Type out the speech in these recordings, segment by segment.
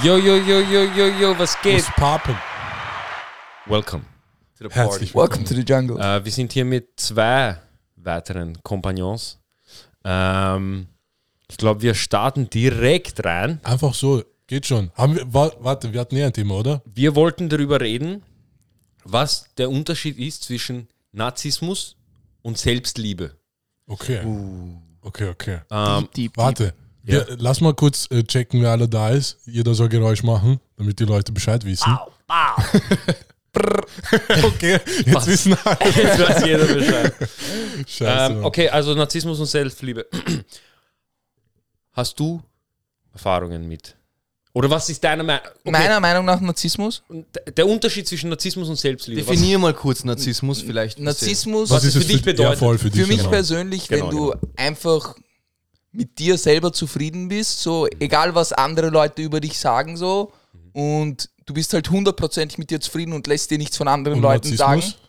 Yo, yo, yo, yo, yo, yo, was geht? Was papen? Welcome to the party. Herzlich Welcome willkommen. to the jungle. Äh, wir sind hier mit zwei weiteren Kompagnons. Ähm, ich glaube, wir starten direkt rein. Einfach so, geht schon. Haben wir, wa warte, wir hatten eh ein Thema, oder? Wir wollten darüber reden, was der Unterschied ist zwischen Narzissmus und Selbstliebe. Okay. Okay, okay. Ähm, deep, Warte. Wir, lass mal kurz äh, checken, wer alle da ist. Jeder soll Geräusch machen, damit die Leute Bescheid wissen. okay, jetzt Was? wissen alle. Jetzt weiß jeder Bescheid. Scheiße. Ähm, okay, also Narzissmus und Selbstliebe. Hast du Erfahrungen mit? Oder was ist deine Meinung? Okay, Meiner Meinung nach Narzissmus. der Unterschied zwischen Narzissmus und Selbstliebe. Was- Definier mal kurz Narzissmus vielleicht. Narzissmus was ist es es für dich bedeutet? Ja, voll für, dich, für mich genau. persönlich, Genau, wenn du einfach mit dir selber zufrieden bist, so egal was andere Leute über dich sagen, so und du bist halt hundertprozentig mit dir zufrieden und lässt dir nichts von anderen Und Leuten sagen. Narzissmus?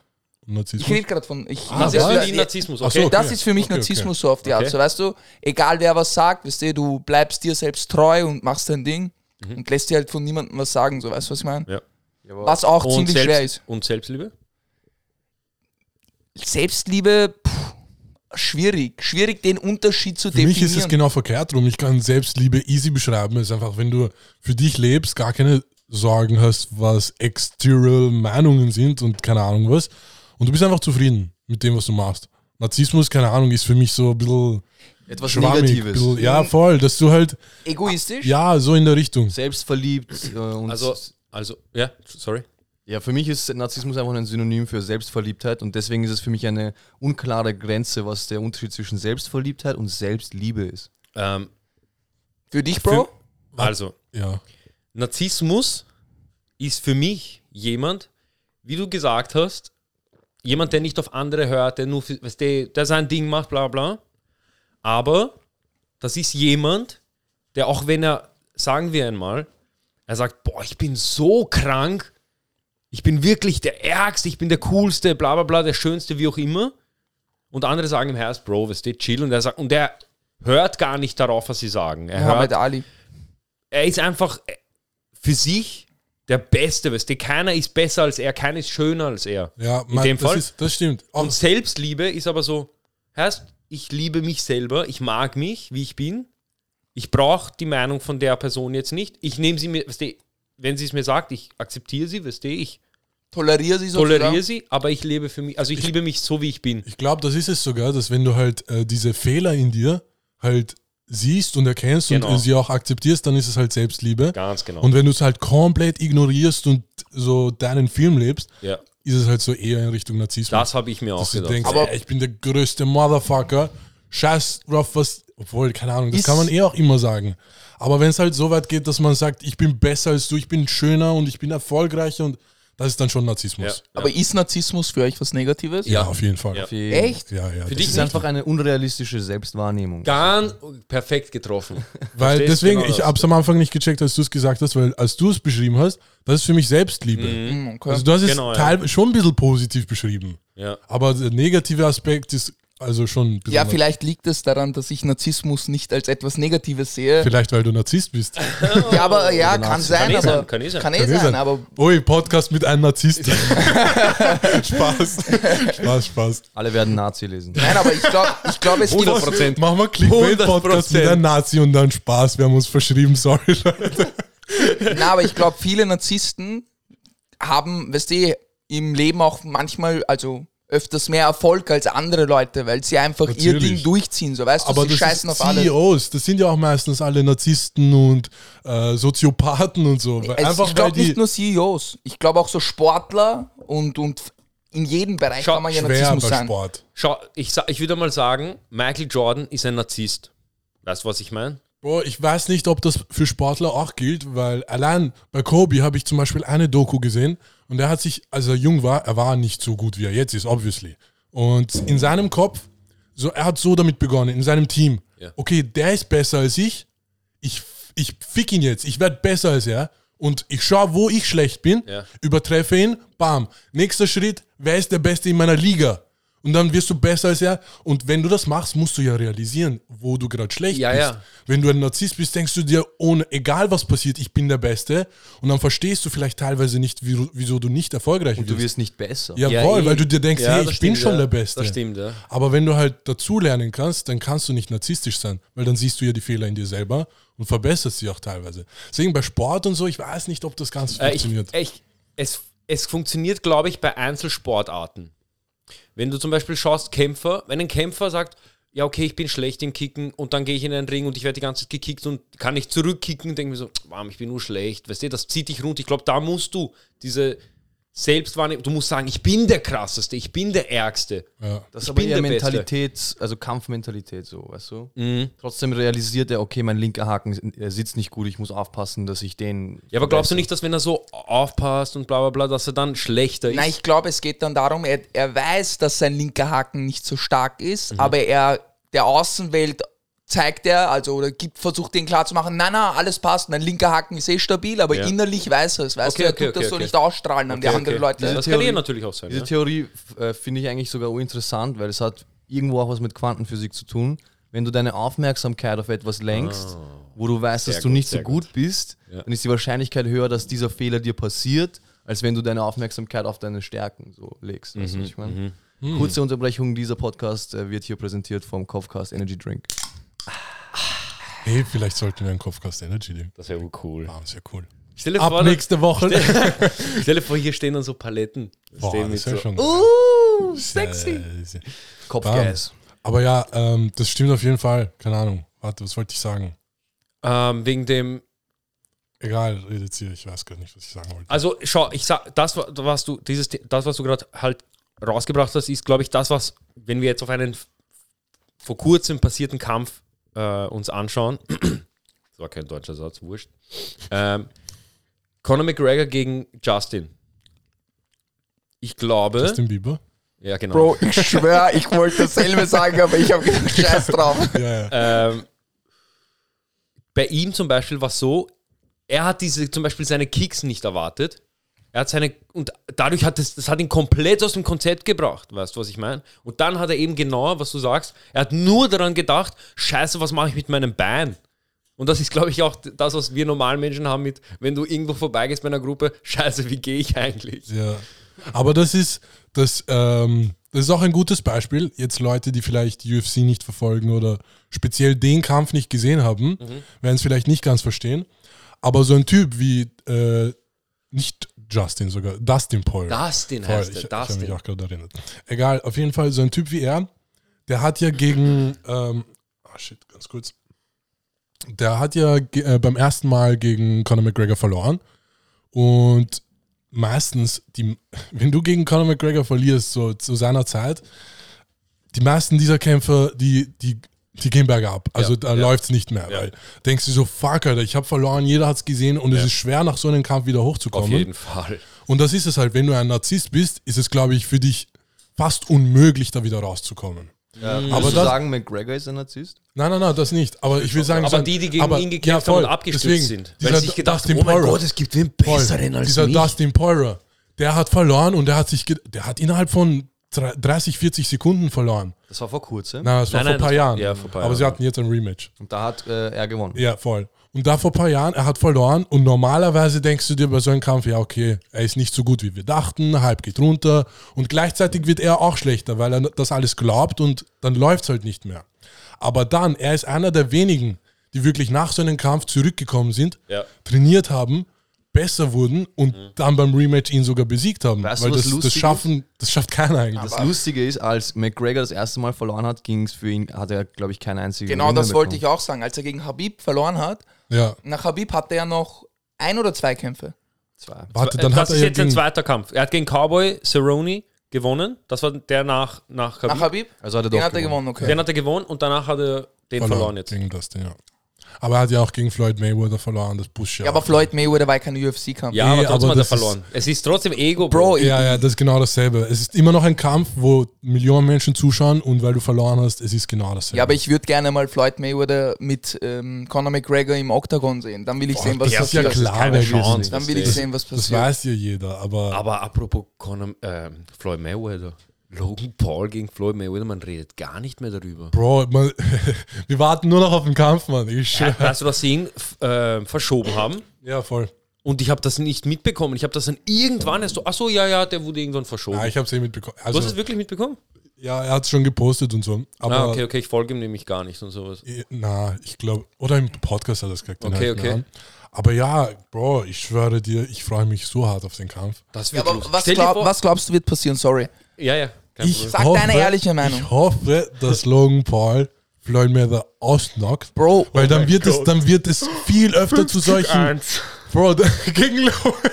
Und Narzissmus? Ich rede gerade von. Ich, Ah, Das ist für dich Narzissmus, okay? so. Das ist für mich Okay, okay. Narzissmus so auf die Art. Okay. So, weißt du, egal wer was sagt, weißt du, du bleibst dir selbst treu und machst dein Ding Mhm. und lässt dir halt von niemandem was sagen, so weißt du, was ich meine? Ja. Was auch Und, ziemlich Selbst, schwer ist. und Selbstliebe? Selbstliebe, schwierig. Schwierig, den Unterschied zu Für mich definieren. ist es genau verkehrt rum. Ich kann Selbstliebe easy beschreiben. Es ist einfach, wenn du für dich lebst, gar keine Sorgen hast, was exterior Meinungen sind und keine Ahnung was. Und du bist einfach zufrieden mit dem, was du machst. Narzissmus, keine Ahnung, ist für mich so ein bisschen Etwas schwammig. Negatives. Bisschen, ja, voll, dass du halt, Egoistisch? ja, so in der Richtung. Selbstverliebt. Äh, und Also, also, ja, sorry. Ja, für mich ist Narzissmus einfach ein Synonym für Selbstverliebtheit und deswegen ist es für mich eine unklare Grenze, was der Unterschied zwischen Selbstverliebtheit und Selbstliebe ist. Ähm, Für dich, Bro? also, Ja. Narzissmus ist für mich jemand, wie du gesagt hast, jemand, der nicht auf andere hört, der nur, für, weißt du, der sein Ding macht, bla bla. Aber das ist jemand, der auch wenn er, sagen wir einmal, er sagt, boah, ich bin so krank, ich bin wirklich der Ärgste, ich bin der Coolste, bla bla bla, der Schönste, wie auch immer. Und andere sagen im Herz, Bro, weißt du, chill. Und er sagt, und er hört gar nicht darauf, was sie sagen. Er hört Muhammad Ali. er ist einfach für sich der Beste, weißt du, keiner ist besser als er, keiner ist schöner als er. Ja, In man, dem das, Fall. Ist, das stimmt. Auch, Und Selbstliebe ist aber so, heißt, ich liebe mich selber, ich mag mich, wie ich bin. Ich brauche die Meinung von der Person jetzt nicht. Ich nehme sie mir, weißt du, wenn sie es mir sagt, ich akzeptiere sie, weißt du, ich Toleriere sie sozusagen. toleriere sie, aber ich lebe für mich, also ich, liebe mich so, wie ich bin. Ich glaube, das ist es sogar, dass wenn du halt äh, diese Fehler in dir halt siehst und erkennst Genau. und sie auch akzeptierst, dann ist es halt Selbstliebe. Ganz genau. Und wenn du es halt komplett ignorierst und so deinen Film lebst, ja, ist es halt so eher in Richtung Narzissmus. das habe ich mir auch gedacht. denkst, Aber- ey, ich bin der größte Motherfucker. Scheiß drauf, was. Obwohl, keine Ahnung, das Ist- kann man eh auch immer sagen. Aber wenn es halt so weit geht, dass man sagt, ich bin besser als du, ich bin schöner und ich bin erfolgreicher und das ist dann schon Narzissmus. ja. Aber ist Narzissmus für euch was Negatives? Ja, auf jeden Fall. Ja. Ja, Echt? ja. Für das dich Es ist einfach eine unrealistische Selbstwahrnehmung. Ganz perfekt getroffen. Weil Verstehst deswegen, genau ich das. hab's am Anfang nicht gecheckt, als du es gesagt hast, weil als du es beschrieben hast, das ist für mich Selbstliebe. Hm, okay. Also du hast es Genau, ja. teil, schon ein bisschen positiv beschrieben. Ja. Aber der negative Aspekt ist also schon ja, vielleicht liegt es daran, dass ich Narzissmus nicht als etwas Negatives sehe. Vielleicht, weil du Narzisst bist. Ja, aber ja, kann sein, Kann eh aber sein, kann eh sein. Kann eh Kann eh sein, sein. aber Ui, Podcast mit einem Narzisst. Spaß. Spaß, Spaß. Alle werden Nazi lesen. nein, aber ich glaube, ich glaube, es gibt 100%. Machen wir Clickbait-Podcast 100%. mit einem Nazi und dann Spaß. Wir haben uns verschrieben, sorry, Leute. Na, aber ich glaube, viele Narzissten haben, weißt du, im Leben auch manchmal, also öfters mehr Erfolg als andere Leute, weil sie einfach ihr Natürlich. Ding durchziehen, so weißt du, Aber sie das scheißen ist auf alles. CEOs, das sind ja auch meistens alle Narzissten und äh, Soziopathen und so. Weil Einfach ich glaube nicht nur CEOs, ich glaube auch so Sportler und, und in jedem Bereich Schau, kann man ja schwer Narzissmus bei sein. Sport. Schau, ich, ich würde mal sagen, Michael Jordan ist ein Narzisst. Weißt du, was ich meine? Boah, ich weiß nicht, ob das für Sportler auch gilt, weil allein bei Kobe habe ich zum Beispiel eine Doku gesehen und er hat sich, als er jung war, er war nicht so gut, wie er jetzt ist, obviously. Und in seinem Kopf, so, er hat so damit begonnen, in seinem Team. Ja. Okay, der ist besser als ich, ich, ich fick ihn jetzt, ich werde besser als er und ich schaue, wo ich schlecht bin, Ja. übertreffe ihn, bam. Nächster Schritt, wer ist der Beste in meiner Liga? Und dann wirst du besser als er. Und wenn du das machst, musst du ja realisieren, wo du gerade schlecht Ja, bist. ja. Wenn du ein Narzisst bist, denkst du dir, ohne, egal was passiert, ich bin der Beste. Und dann verstehst du vielleicht teilweise nicht, wie, wieso du nicht erfolgreich Und du bist. wirst nicht besser. Jawohl, Ja, weil eh. du dir denkst, Ja, hey, ich bin stimmt, schon ja. der Beste. Das stimmt, ja. Aber wenn du halt dazulernen kannst, dann kannst du nicht narzisstisch sein, weil dann siehst du ja die Fehler in dir selber und verbesserst sie auch teilweise. Deswegen bei Sport und so, ich weiß nicht, ob das ganz Äh, ich, funktioniert. ich, es, es funktioniert, glaube ich, bei Einzelsportarten. Wenn du zum Beispiel schaust, Kämpfer, wenn ein Kämpfer sagt, ja, okay, ich bin schlecht im Kicken und dann gehe ich in den Ring und ich werde die ganze Zeit gekickt und kann nicht zurückkicken denke mir so, Mann, ich bin nur schlecht, weißt du, das zieht dich runter. Ich glaube, da musst du diese Selbstwahrnehmung, du musst sagen, ich bin der krasseste, ich bin der Ärgste. ja. Das ist Ich aber bin eher der Beste. Mentalität, also Kampfmentalität so, weißt du? Mhm. Trotzdem realisiert er, okay, mein linker Haken er sitzt nicht gut, ich muss aufpassen, dass ich den. Ja, aber glaubst du nicht, dass wenn er so aufpasst und bla bla bla, dass er dann schlechter ist? Nein, ich glaube, es geht dann darum, er, er weiß, dass sein linker Haken nicht so stark Mhm. ist, aber er der Außenwelt zeigt er, also oder gibt, versucht den klarzumachen, nein, nein, alles passt, mein linker Haken ist eh stabil, aber Ja. innerlich weiß er es, weißt Okay, du, er okay, tut das okay, so okay. nicht ausstrahlen an die Okay, anderen. Leute. Das kann Theorie- ja natürlich auch sein. Diese Ja? Theorie äh, finde ich eigentlich sogar uninteressant, weil es hat irgendwo auch was mit Quantenphysik zu tun. Wenn du deine Aufmerksamkeit auf etwas lenkst, wo du weißt, dass du gut, nicht so gut bist, Ja. dann ist die Wahrscheinlichkeit höher, dass dieser Fehler dir passiert, als wenn du deine Aufmerksamkeit auf deine Stärken so legst. Weißt du, was ich meine? Kurze Unterbrechung, dieser Podcast äh, wird hier präsentiert vom Kopfcast Energy Drink. Hey, vielleicht sollten wir einen Kopfcast Energy nehmen. Das wäre cool. Ah, sehr cool. Stell dir, Ab vor, nächste Woche. stell dir vor, hier stehen dann so Paletten. Boah, Stehen das wäre so- schon. Uh, sexy. Äh, Kopfgas. Aber ja, ähm, das stimmt auf jeden Fall. Keine Ahnung. Warte, was wollte ich sagen? Ähm, wegen dem, Egal, redet ihr. Ich weiß gar nicht, was ich sagen wollte. also schau, ich sag, das, wa- was du, dieses, das, was du gerade halt rausgebracht hast, ist, glaube ich, das, was, wenn wir jetzt auf einen vor kurzem passierten Kampf äh, uns anschauen, das war kein deutscher Satz, wurscht, ähm, Conor McGregor gegen Justin. Ich glaube, Justin Bieber? ja genau. Bro, ich schwöre, ich wollte dasselbe sagen, aber ich habe gedacht, scheiß drauf. Ja, ja. Ähm, bei ihm zum Beispiel war es so, er hat diese zum Beispiel seine Kicks nicht erwartet. Er hat seine und dadurch hat das, das hat ihn komplett aus dem Konzept gebracht, weißt du, was ich meine? Und dann hat er eben genau, was du sagst, er hat nur daran gedacht, scheiße, was mache ich mit meinem Bein? Und das ist, glaube ich, auch das, was wir normalen Menschen haben mit, wenn du irgendwo vorbeigehst bei einer Gruppe, scheiße, wie gehe ich eigentlich? Ja. Aber das ist, das, ähm, das ist auch ein gutes Beispiel. Jetzt Leute, die vielleicht UFC nicht verfolgen oder speziell den Kampf nicht gesehen haben, werden es vielleicht nicht ganz verstehen. Aber so ein Typ wie, äh, nicht Justin sogar, Dustin Poirier. Dustin Voll, heißt ich, er, ich habe mich Dustin. auch gerade erinnert. Egal, auf jeden Fall so ein Typ wie er, der hat ja gegen, ähm, ah shit, ganz kurz. Der hat ja äh, beim ersten Mal gegen Conor McGregor verloren. Und meistens, die, wenn du gegen Conor McGregor verlierst, so zu seiner Zeit, die meisten dieser Kämpfer, die, die, die gehen bergab. Also Ja, da ja. läuft es nicht mehr. Ja. Weil denkst du so, fuck, Alter, ich habe verloren, jeder hat es gesehen und es Ja. ist schwer, nach so einem Kampf wieder Auf hochzukommen. jeden Fall. Und das ist es halt, wenn du ein Narzisst bist, ist es, glaube ich, für dich fast unmöglich, da wieder rauszukommen. Ja, Aber aber du das- sagen, McGregor ist ein Narzisst? Nein, nein, nein, das nicht. Aber ich will sagen, Aber so- die, die gegen aber- ihn gekämpft haben voll. und abgestürzt Deswegen, sind. Weil sie sich gedacht Dustin haben, oh mein. Gott, es gibt wen Voll. besseren als Dieser mich. Dustin Poirier, der hat verloren und der hat sich, der hat innerhalb von 30, 40 Sekunden verloren. Das war vor kurzem. Na, das war Nein, vor nein, ein paar war- Jahren. ja, vor paar Aber sie Jahren. hatten jetzt ein Rematch. Und da hat äh, er gewonnen. Ja, voll. Und da vor ein paar Jahren, er hat verloren und normalerweise denkst du dir bei so einem Kampf, ja, okay, er ist nicht so gut, wie wir dachten, halb geht runter und gleichzeitig wird er auch schlechter, weil er das alles glaubt und dann läuft es halt nicht mehr. Aber dann, er ist einer der wenigen, die wirklich nach so einem Kampf zurückgekommen sind, Ja. trainiert haben, besser wurden und dann beim Rematch ihn sogar besiegt haben. Weißt du, weil was das, das, schaffen, das schafft keiner eigentlich. Das Lustige ist, als McGregor das erste Mal verloren hat, ging es für ihn, hat er, glaube ich, keine einzige Genau Runde das wollte ich auch sagen. Als er gegen Habib verloren hat, Ja, nach Habib hatte er noch ein oder zwei Kämpfe. Zwei. warte, dann das hat er ist ja jetzt ein gegen, zweiter Kampf. Er hat gegen Cowboy Cerrone gewonnen. Das war der nach, nach Khabib. Nach Habib? Also hat er Den doch hat er gewonnen, okay. Den hat er gewonnen und danach hat er den verloren, jetzt. gegen Dustin, ja. Aber er hat ja auch gegen Floyd Mayweather verloren, das Bush Ja, aber Floyd Mayweather war kein UFC-Kampf. Ja, Nee, aber trotzdem aber hat er das ist- verloren. Es ist trotzdem Ego, Bro, Ja, ja, das ist genau dasselbe. Es ist immer noch ein Kampf, wo Millionen Menschen zuschauen und weil du verloren hast, es ist genau dasselbe. ja, aber ich würde gerne mal Floyd Mayweather mit ähm, Conor McGregor im Octagon sehen. Dann will ich sehen, was das ist ja passiert. klar, keine wer wir Chance. Dann will ich Das- sehen, was Das passiert. weiß ja jeder, aber, Aber apropos Conor, ähm, Floyd Mayweather. Logan Paul gegen Floyd Mayweather, man redet gar nicht mehr darüber. Bro, man, wir warten nur noch auf den Kampf, Mann. Ich schwör. Weißt du, dass sie ihn f- äh, verschoben haben? Ja, voll. Und ich habe das nicht mitbekommen. Ich habe das dann irgendwann erst so, ach so, ja, ja, der wurde irgendwann verschoben. Ja, ich hab's eh mitbekommen. du hast es Also, wirklich mitbekommen? ja, er hat's schon gepostet und so. Aber, ah, okay, okay, ich folge ihm nämlich gar nicht und sowas. na, ich glaube, oder im Podcast hat er es gesagt. Okay, okay. an. Aber ja, Bro, ich schwöre dir, ich freue mich so hart auf den Kampf. Das Ja, wird aber lustig. was, glaub, was glaubst du wird passieren? Sorry. Ja, ja. Kein Ich. Sag deine ehrliche Meinung. Ich hoffe, dass Logan Paul Floyd Mayweather ausnockt. Bro, Weil dann mein wird es, dann wird es viel öfter zu solchen. Bro, gegen Logan.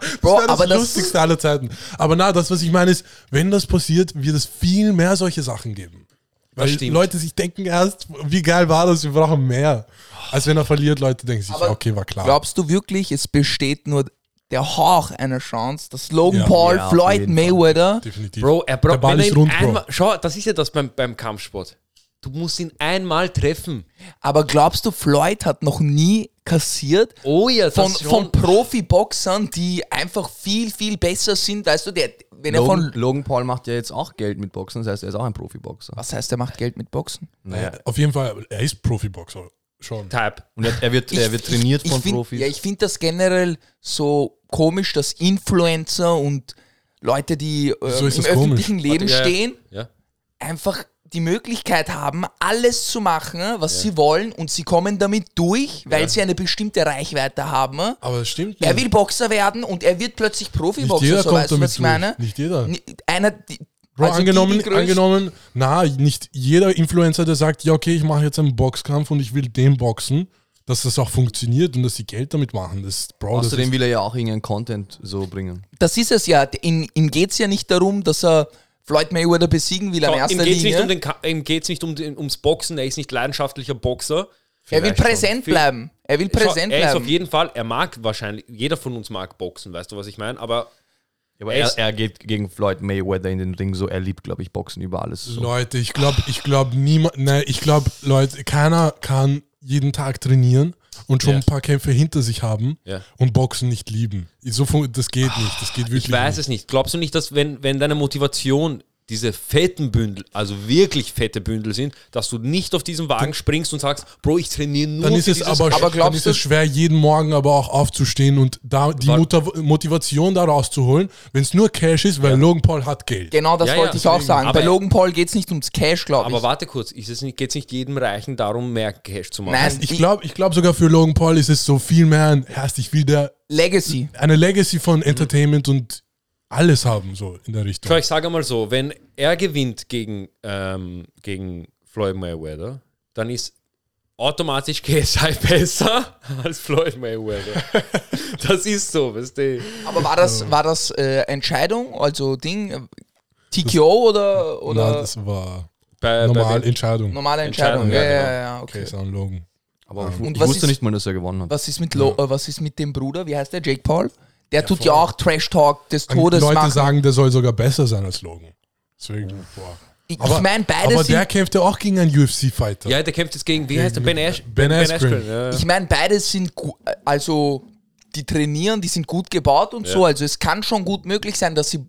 Das Bro, das aber das- lustigste aller Zeiten. Aber na, das, was ich meine, ist, wenn das passiert, wird es viel mehr solche Sachen geben. Weil stimmt. Leute sich denken erst, wie geil war das, wir brauchen mehr. Als wenn er verliert, Leute denken sich, Aber okay, war klar. glaubst du wirklich, es besteht nur der Hauch einer Chance, dass Logan Ja. Paul, Ja, Floyd. Mayweather, Definitiv. Bro, er Der braucht Ball er ist rund, Bro. einmal, Schau, das ist ja das beim, beim Kampfsport. Du musst ihn einmal treffen. aber glaubst du, Floyd hat noch nie kassiert? Oh ja, das Von, von Profiboxern, die einfach viel, viel besser sind, weißt du, der, wenn er Logan, von. Logan Paul macht ja jetzt auch Geld mit Boxen, das heißt, er ist auch ein Profiboxer. Was heißt, er macht Geld mit Boxen? Naja. Auf jeden Fall, er ist Profiboxer. Schon. Type. Und er, er, wird, er wird trainiert ich von find, Profis. Ja, ich finde das generell so komisch, dass Influencer und Leute, die äh, ist im das komisch? öffentlichen Leben Warte, ja, stehen, Ja. einfach die Möglichkeit haben, alles zu machen, was sie wollen und sie kommen damit durch, weil Ja. sie eine bestimmte Reichweite haben. Aber es stimmt Er nicht. will Boxer werden und er wird plötzlich Profiboxer, so kommt weißt du, was ich meine? Nicht jeder. Einer, die, Bro, also die, angenommen, die größten- angenommen, na, nicht jeder Influencer, der sagt, ja, okay, ich mache jetzt einen Boxkampf und ich will den boxen, dass das auch funktioniert und dass sie Geld damit machen. Das, Bro, das Außerdem ist, will er ja auch irgendeinen Content so bringen. Das ist es ja. In, ihm geht es ja nicht darum, dass er Floyd Mayweather besiegen will an erster ihm geht es nicht, Linie. um den ihm geht's nicht um den, ums Boxen, er ist nicht leidenschaftlicher Boxer. er will Vielleicht schon. präsent Viel- bleiben. Er will Schau, präsent er ist auf bleiben. jeden Fall, er mag wahrscheinlich, jeder von uns mag Boxen, weißt du, was ich meine? Aber Ja, aber Er er, geht gegen Floyd Mayweather in den Ring so, er liebt, glaube ich, Boxen über alles. So. Leute, ich glaube, ich glaube niemand, nein, ich glaube, Leute, keiner kann jeden Tag trainieren und schon Ja. ein paar Kämpfe hinter sich haben Ja. und Boxen nicht lieben. So, das geht nicht. Das geht wirklich ich weiß nicht. es nicht. Glaubst du nicht, dass wenn, wenn deine Motivation diese fetten Bündel, also wirklich fette Bündel sind, dass du nicht auf diesen Wagen springst und sagst, Bro, ich trainiere nur Dann ist für es aber, Aber dann ist es schwer, jeden Morgen aber auch aufzustehen und da die Motivation da rauszuholen, wenn es nur Cash ist, weil Logan Paul hat Geld. Genau das Ja, wollte ja, ich auch sagen. Aber- Bei Logan Paul geht es nicht ums Cash, glaube Aber ich. warte kurz, geht es nicht, geht's nicht jedem Reichen darum, mehr Cash zu machen? Nein, Ich glaube ich glaub sogar für Logan Paul ist es so viel mehr ein, erst ich will der, Legacy. eine Legacy von Entertainment und alles haben, so in der Richtung. Ich sage mal so, wenn er gewinnt gegen, ähm, gegen Floyd Mayweather, dann ist automatisch KSI besser als Floyd Mayweather. das ist so, weißt du? Aber war das, war das äh, Entscheidung, also Ding, äh, TKO oder, oder das war Bei, normal bei, Entscheidung. normale Entscheidung? Entscheidung, ja, ja, ja, genau. ja, Okay, ist ein Logan. Aber ich, Und ich was wusste ist- nicht mal, dass er gewonnen hat. Was ist mit Lo äh, was ist mit dem Bruder? Wie heißt der? Jake Paul? Der tut ja auch Trash Talk des Todes Leute machen. sagen, der soll sogar besser sein als Logan. Deswegen, boah. ich Aber, ich meine, beide aber der sind kämpft ja auch gegen einen UFC-Fighter. ja, der kämpft jetzt gegen, wie heißt der? Ben, Ash, Ben Askren. ja. Ich meine, beide sind also die trainieren, die sind gut gebaut und Ja. so. Also es kann schon gut möglich sein, dass sie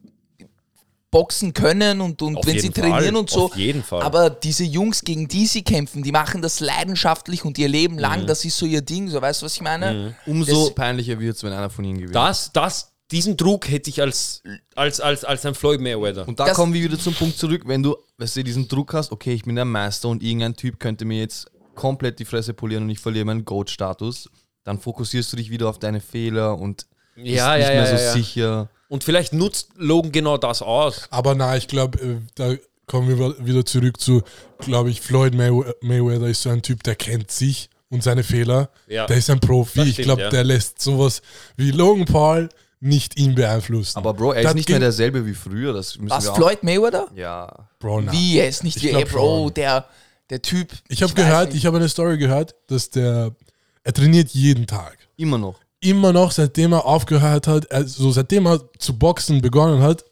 boxen können und, und Auf wenn sie trainieren Fall, und so. auf jeden Fall. Aber diese Jungs, gegen die sie kämpfen, die machen das leidenschaftlich und ihr Leben lang, das ist so ihr Ding. So, weißt du, was ich meine? Umso Das- peinlicher wird es, wenn einer von ihnen gewinnt. Das, das, diesen Druck hätte ich als, als, als, als ein Floyd Mayweather. Und da Das- kommen wir wieder zum Punkt zurück, wenn du, weißt du, diesen Druck hast, okay, ich bin der Meister und irgendein Typ könnte mir jetzt komplett die Fresse polieren und ich verliere meinen Goat-Status, dann fokussierst du dich wieder auf deine Fehler und Ja, bist ja, nicht mehr ja, so ja. sicher. Und vielleicht nutzt Logan genau das aus. Aber na, ich glaube, äh, da kommen wir wieder zurück zu, glaube ich, Floyd May Mayweather ist so ein Typ, der kennt sich und seine Fehler. Ja. Der ist ein Profi. Das ich stimmt, glaube, ja. der lässt sowas wie Logan Paul nicht ihn beeinflussen. Aber Bro, er Der ist nicht mehr derselbe wie früher. Das müssen Was, wir auch. Floyd Mayweather? Ja. Bro, na. Wie, er ist nicht Ich wie, Bro, schon. der, der Typ. Ich habe gehört, nicht. ich habe eine Story gehört, dass der, er trainiert jeden Tag. Immer noch. Immer noch, seitdem er aufgehört hat, also seitdem er zu boxen begonnen hat,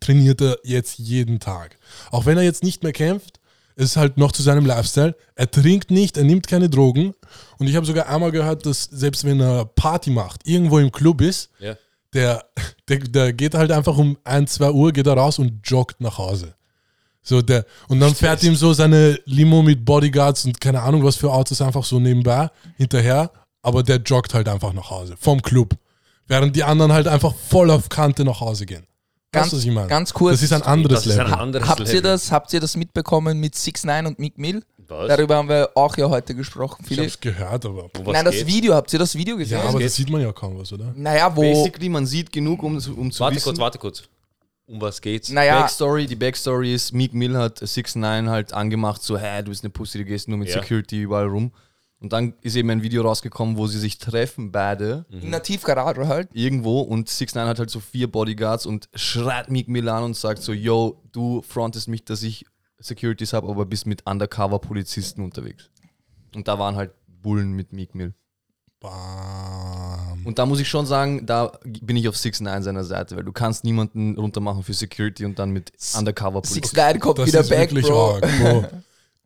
trainiert er jetzt jeden Tag. Auch wenn er jetzt nicht mehr kämpft, ist halt noch zu seinem Lifestyle. Er trinkt nicht, er nimmt keine Drogen. Und ich habe sogar einmal gehört, dass selbst wenn er Party macht, irgendwo im Club ist, Ja. der, der, der geht halt einfach um 1, 2 Uhr, geht er raus und joggt nach Hause. So der, und dann fährt ihm so seine Limo mit Bodyguards und keine Ahnung was für Autos einfach so nebenbei hinterher, aber der joggt halt einfach nach Hause, vom Club. Während die anderen halt einfach voll auf Kante nach Hause gehen. Ganz- weißt du, was ich meine? ganz kurz. Das ist ein anderes Das ist ein Level. anderes Habt Level. ihr das, habt ihr das mitbekommen mit 6 9 und Mick Mill? Was? Darüber haben wir auch ja heute gesprochen, ich Philipp. hab's gehört, aber. Um was Nein, das geht's? Video, habt ihr das Video gesehen? Ja, aber geht? das sieht man ja kaum was, oder? naja, wo. Basically, man sieht genug, um, um zu Warte wissen. kurz, warte kurz. Um was geht's? Naja, Backstory, die Backstory ist, Meek Mill hat 6 9 halt angemacht, so, hä, du bist eine Pussy, du gehst nur mit Ja. Security überall rum. Und dann ist eben ein Video rausgekommen, wo sie sich treffen, beide, in der Tiefgarage halt. irgendwo. Und 6 9 hat halt so vier Bodyguards und schreit Meek Mill an und sagt so, yo, du frontest mich, dass ich Securities habe, aber bist mit Undercover-Polizisten unterwegs. Und da waren halt Bullen mit Meek Mill. Bam. Und da muss ich schon sagen, da bin ich auf 6 9 seiner Seite, weil du kannst niemanden runtermachen für Security und dann mit 6 Undercover-Polizisten. 9 kommt Das wieder ist back, wirklich Bro. arg, Bro.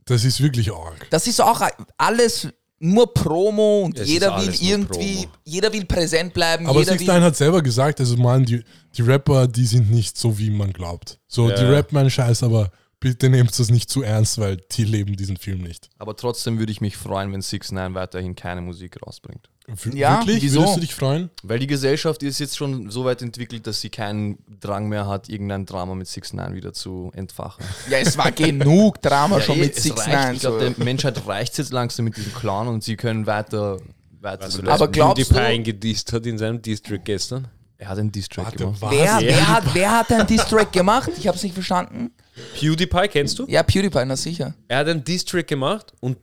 Das ist wirklich arg. Das ist auch alles nur Promo und Es jeder will irgendwie, Promo. jeder will präsent bleiben. Aber jeder Six will, Nine hat selber gesagt, also man, die, die Rapper, die sind nicht so, wie man glaubt. So, Ja. die rappen einen Scheiß, aber bitte nehmt das nicht zu ernst, weil die leben diesen Film nicht. Aber trotzdem würde ich mich freuen, wenn 6 9 weiterhin keine Musik rausbringt. W Ja, wirklich? wieso? Würdest du dich freuen? Weil die Gesellschaft ist jetzt schon so weit entwickelt, dass sie keinen Drang mehr hat, irgendein Drama mit 6 9 wieder zu entfachen. ja, es war genug Drama schon eh, mit es 6 reicht. 9 Ich glaube, der Menschheit reicht es jetzt langsam mit diesem Clown und sie können weiter, weiter Also, so Aber glaubst du- PewDiePie ihn gedisst hat in seinem District gestern? Er hat einen Diss-Track Warte, gemacht. Wer, Ja. wer, hat, wer hat einen Diss-Track gemacht? Ich habe es nicht verstanden. PewDiePie kennst du? Ja, PewDiePie, na sicher. Er hat einen Diss-Track gemacht und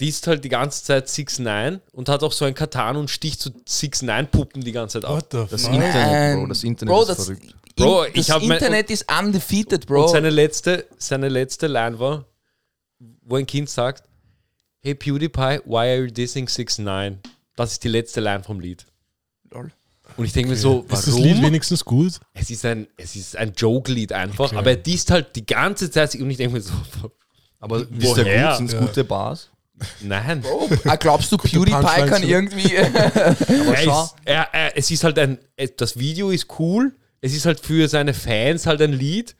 disst halt die ganze Zeit 6 9 und hat auch so ein Katan und sticht so 6 9 Puppen die ganze Zeit ab. What the Das fuck? Internet, Bro, das Internet Bro, ist das, verrückt. Bro, ich das hab mein- Internet ist undefeated, Bro. Und seine letzte, seine letzte Line war, wo ein Kind sagt, Hey PewDiePie, why are you dissing 6 9 Das ist die letzte Line vom Lied. Lol. Und ich denke mir so, Ist das Lied warum? wenigstens gut? Es ist ein, es ist ein Joke-Lied einfach, Okay. aber er disst halt die ganze Zeit und ich denke mir so, Aber ist der gut? Sind es Ja. gute Bars? nein. Ah, glaubst du, PewDiePie kann irgendwie. Er schau. ist, er, er, es ist halt ein, das Video ist cool, es ist halt für seine Fans halt ein Lied.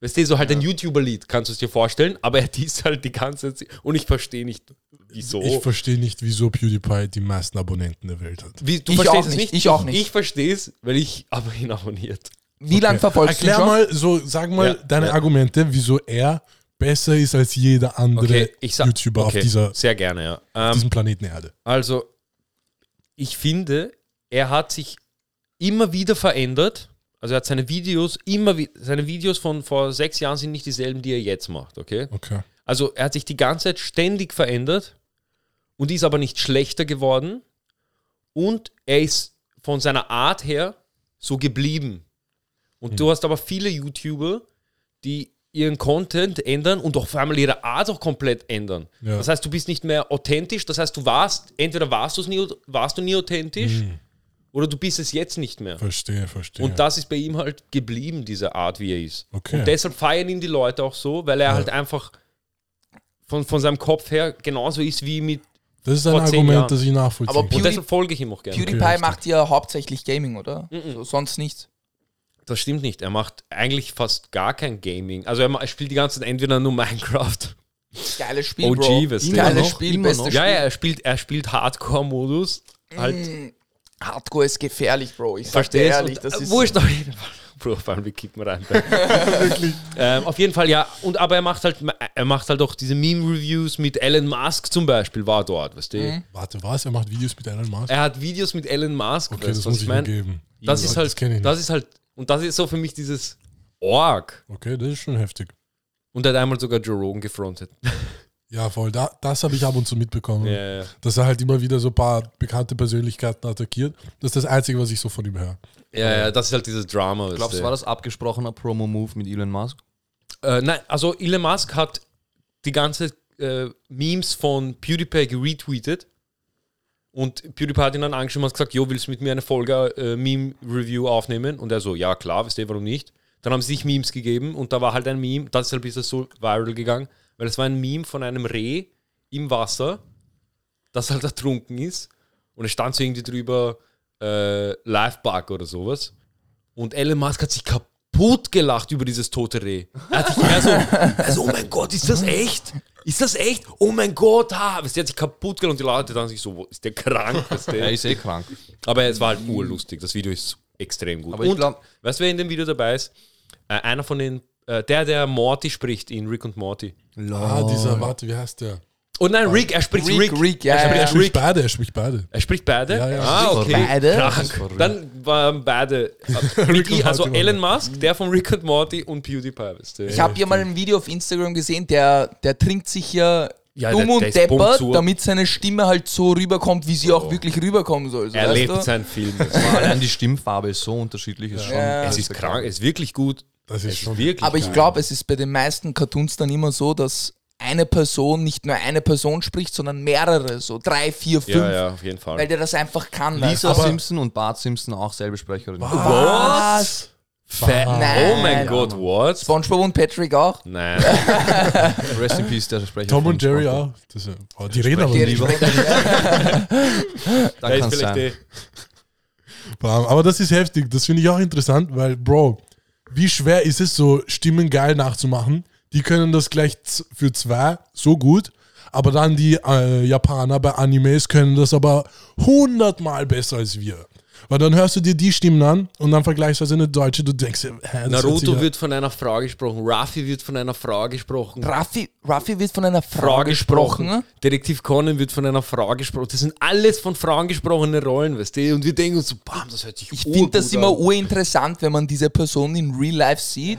Weißt du, so halt ein YouTuber-Lied, kannst du es dir vorstellen, aber er disst halt die ganze Zeit und ich verstehe nicht, wieso. Ich verstehe nicht, wieso PewDiePie die meisten Abonnenten der Welt hat. Wie, du Ich verstehst auch es nicht, nicht? ich auch nicht. Ich verstehe es, weil ich aber ihn abonniert. Wie lange verfolgst Erklär du ihn schon? mal, so, sag mal Ja, deine ja. Argumente, wieso er besser ist als jeder andere Okay, ich sag, YouTuber okay, auf dieser, sehr gerne, ja. Ähm, diesem Planeten Erde. Also, ich finde, er hat sich immer wieder verändert. Also er hat seine Videos immer wieder, seine Videos von vor sechs Jahren sind nicht dieselben, die er jetzt macht, okay? Okay. Also er hat sich die ganze Zeit ständig verändert und ist aber nicht schlechter geworden. Und er ist von seiner Art her so geblieben. Und du hast aber viele YouTuber, die ihren Content ändern und auch vor allem ihre Art auch komplett ändern. Ja. Das heißt, du bist nicht mehr authentisch. Das heißt, du warst, entweder warst, nie, warst du nie authentisch oder du bist es jetzt nicht mehr. Verstehe, verstehe. Und das ist bei ihm halt geblieben, diese Art, wie er ist. Okay. Und deshalb feiern ihn die Leute auch so, weil er halt einfach von, von seinem Kopf her genauso ist wie mit. das ist ein Argument, Jahren. das ich nachvollziehen Aber. Und deshalb folge ich ihm auch gerne. PewDiePie Okay, macht ja hauptsächlich Gaming, oder? So, sonst nichts. Das stimmt nicht. Er macht eigentlich fast gar kein Gaming. Also er spielt die ganze Zeit entweder nur Minecraft. Geiles Spiel, OG, Bro. Geiles Spiel, bestes. Spiel. Ja, ja, er spielt, er spielt Hardcore-Modus. Halt, Hardcore ist gefährlich, Bro. Ich sag dir verstehst ehrlich, das äh, ist... Wurscht auf jeden Fall. Bro, vor allem, wir kippen rein. ähm, auf jeden Fall, ja. Und aber er macht halt, er macht halt auch diese Meme-Reviews mit Elon Musk zum Beispiel, war dort, weißt du. Mhm. Warte, was? Er macht Videos mit Elon Musk? Er hat Videos mit Elon Musk, Okay, weißt das muss ich meine? geben. Das Ja, ist halt, das das ist halt, und das ist so für mich dieses Org. Okay, das ist schon heftig. Und er hat einmal sogar Joe Rogan gefrontet. Ja, voll. Da, das habe ich ab und zu mitbekommen. Ja, ja. Dass er halt immer wieder so ein paar bekannte Persönlichkeiten attackiert. Das ist das Einzige, was ich so von ihm höre. Ja, ja, das ist halt dieses Drama. Glaubst du, war das abgesprochener Promo-Move mit Elon Musk? Äh, nein, also Elon Musk hat die ganze äh, Memes von PewDiePie geretweetet und PewDiePie hat ihn dann angeschrieben und hat gesagt, jo, willst du mit mir eine Folge äh, Meme-Review aufnehmen? Und er so, ja klar, wisst ihr, warum nicht? Dann haben sie sich Memes gegeben und da war halt ein Meme, deshalb ist das so viral gegangen, weil es war ein Meme von einem Reh im Wasser, das halt ertrunken ist und es stand so irgendwie drüber äh, Live-Bug oder sowas und Elon Musk hat sich kaputt gelacht über dieses tote Reh. Er hat sich mehr so, also, oh mein Gott, ist das echt? Ist das echt? Oh mein Gott, ha. Der hat sich kaputt gelacht und die Leute dann sich so, ist der krank? Weißt du? Er ist eh krank. Aber es war halt urlustig. Das Video ist extrem gut. Aber ich und, glaub- weißt du, wer in dem Video dabei ist? Äh, einer von den, äh, der, der Morty spricht in Rick und Morty. Ah, dieser, warte, wie heißt der? Oh nein, Rick, er spricht Rick. Rick, Rick, ja, er ja, spricht Er spricht Rick. beide, er spricht beide. Er spricht beide? Ja, ja. Ah, okay. Beide? Krank. Dann waren beide. I, also waren Elon Musk, der von Rick und Morty und PewDiePie. Du? Ich habe hier mal ein Video auf Instagram gesehen, der, der trinkt sich ja, Ja, dumm der- und der ist deppert, damit seine Stimme halt so rüberkommt, wie sie auch wirklich rüberkommen soll. So, er lebt du? seinen Film. Allein die Stimmfarbe ist so unterschiedlich. Ist schon Ja. Es ist krank, es ist wirklich gut. Das Es ist schon. wirklich Aber ich glaube, es ist bei den meisten Cartoons dann immer so, dass eine Person nicht nur eine Person spricht, sondern mehrere, so drei, vier, fünf, Ja, ja, auf jeden Fall. weil der das einfach kann. Lisa du? Simpson und Bart Simpson auch selbe Sprecherin. Was? Fat. Nein. Oh mein Gott, what? SpongeBob und Patrick auch? Nein. Rest in Peace, der Sprecher. Tom und Jerry auch. Das, oh, die reden aber Die lieber. Dann kann's vielleicht sein. die, Aber das ist heftig. Das finde ich auch interessant, weil, Bro, wie schwer ist es, so Stimmen geil nachzumachen? Die können das gleich für zwei so gut, aber dann die äh, Japaner bei Animes können das aber hundertmal besser als wir. Weil dann hörst du dir die Stimmen an und dann vergleichsweise eine deutsche, du denkst, dir, hä, Naruto ja- wird von einer Frau gesprochen, Ruffy wird von einer Frau gesprochen. Raffi, Raffi wird von einer Frau, Frau gesprochen. gesprochen. Detektiv Conan wird von einer Frau gesprochen. Das sind alles von Frauen gesprochene Rollen, weißt du? Und wir denken uns so, bam, das hört sich Ich finde das immer an. urinteressant, wenn man diese Person in Real Life sieht,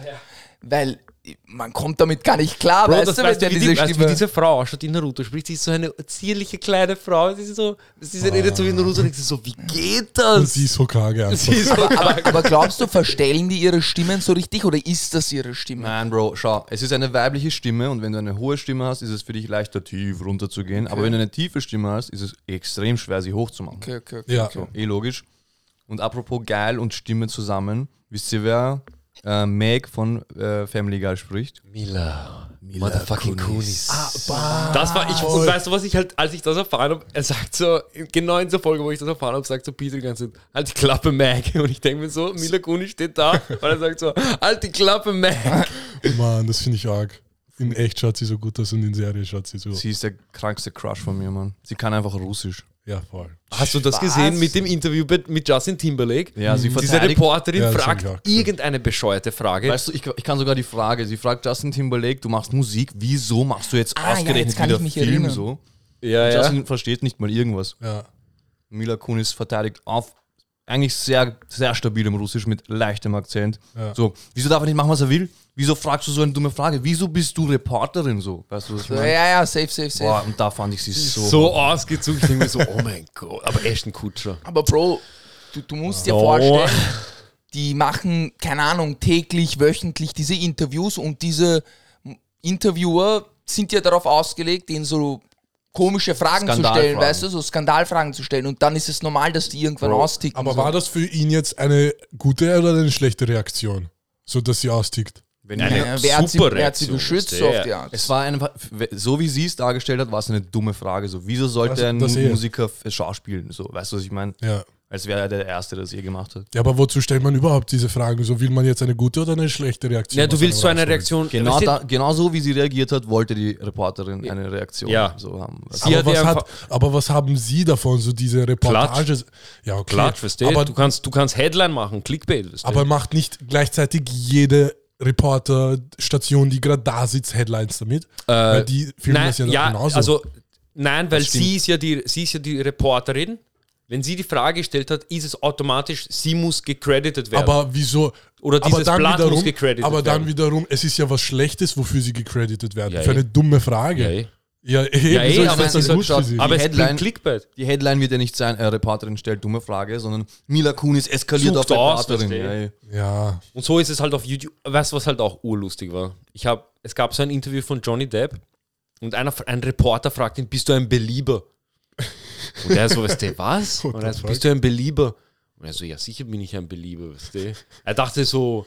weil man kommt damit gar nicht klar, Bro, weißt das du, weißt wenn du, wie, diese die, weißt wie diese Frau ausschaut, die Naruto spricht. Sie ist so eine zierliche kleine Frau. Sie ist so, sie redet so wie Naruto. Und du so, wie geht Und das? sie ist Hokage einfach. Sie ist aber, aber glaubst du, verstellen die ihre Stimmen so richtig oder ist das ihre Stimme? Nein, Bro, schau, es ist eine weibliche Stimme und wenn du eine hohe Stimme hast, ist es für dich leichter, tief runterzugehen. Aber wenn du eine tiefe Stimme hast, ist es extrem schwer, sie hochzumachen. Okay, okay, okay. Ja. So, eh logisch. Und apropos geil und Stimme zusammen, wisst ihr, wer äh, Meg von äh, Family Guy spricht? Mila. Motherfucking Kunis. Ah, Das war ich. Und weißt du, was ich halt, als ich das erfahren habe, er sagt so, genau in der Folge, wo ich das erfahren habe, sagt so Peter die ganze Zeit, halt die Klappe, Mag. Und ich denke mir so, Mila Kunis steht da, weil er sagt so, halt die Klappe, Mag. Mann, das finde ich arg. In echt schaut sie so gut aus und in Serie schaut sie so. Sie ist der krankste Crush von mir, Mann. Sie kann einfach Russisch. Ja, voll. Hast du das Was? gesehen mit dem Interview mit, mit Justin Timberlake? Ja, sie Diese verteidigt- Reporterin Ja, fragt irgendeine bescheuerte Frage. Weißt du, ich, ich kann sogar die Frage, sie fragt Justin Timberlake, du machst Musik, wieso machst du jetzt Ah, ja, ausgerechnet jetzt kann wieder ich mich Film erinnern. so? ja, ja. Justin versteht nicht mal irgendwas. Ja. Mila Kunis verteidigt auf eigentlich sehr, sehr stabilem Russisch mit leichtem Akzent. Ja. So, wieso darf er nicht machen, was er will? Wieso fragst du so eine dumme Frage? Wieso bist du Reporterin so? Weißt du, was ich meine? ja, ja, safe, safe, safe. Boah, und da fand ich sie so. so ausgezogen. Ich denke mir so, oh mein Gott, aber echt ein Kutscher. Aber Bro, du, du musst dir Oh. vorstellen, die machen, keine Ahnung, täglich, wöchentlich diese Interviews und diese Interviewer sind ja darauf ausgelegt, denen so komische Fragen zu stellen, weißt du, so Skandalfragen zu stellen und dann ist es normal, dass die irgendwann Bro, austicken. Aber so. war das für ihn jetzt eine gute oder eine schlechte Reaktion? So dass sie austickt. Wenn Eine ja, wer, hat sie, super wer hat sie Reaktion, beschützt so auf die Art? es war einfach, so wie sie es dargestellt hat, war es eine dumme Frage. So, wieso sollte Also, ein das eh. Musiker Schauspielen? So, weißt du, was ich meine? Ja. Als wäre er der Erste, der es je gemacht hat. Ja, aber wozu stellt man überhaupt diese Fragen? So will man jetzt eine gute oder eine schlechte Reaktion? Ja, du willst so eine? Reaktion. Genau, da, genau so, wie sie reagiert hat, wollte die Reporterin eine Reaktion Ja. so haben. Sie Aber hat was, ja hat, aber was haben Sie davon, so diese Reportages? Ja, okay. Klatsch, du? aber, du, kannst, du kannst Headline machen, Clickbait. Du? aber macht nicht gleichzeitig jede Reporterstation, die gerade da sitzt, Headlines damit? Weil die filmen nein, das ja, ja, genauso. also nein, weil Das sie ist ja die, sie ist ja die Reporterin. Wenn sie die Frage gestellt hat, ist es automatisch, sie muss gecredited werden. aber wieso? Oder dieses aber dann Blatt wiederum, muss gecredited Aber dann werden. wiederum, es ist ja was Schlechtes, wofür sie gecredited werden. Ja, Für eh. eine dumme Frage. ja, eh. Ja, eh, Ja, wieso eh, ist aber das es dann ist gut halt- für sie? aber es Headline- Clickbait. Die Headline wird ja nicht sein, äh, Reporterin stellt dumme Frage, sondern Mila Kunis eskaliert Sucht auf aus, Reporterin. Ja, ja. Ja, Und so ist es halt auf YouTube. Weißt du, was halt auch urlustig war? Ich hab, es gab so ein Interview von Johnny Depp und einer, ein Reporter fragt ihn, bist du ein Belieber? Und er so, weißt du, was? Und er the so, fuck? bist du ein Belieber? Und er so, ja, sicher bin ich ein Belieber, weißt du. Er dachte so,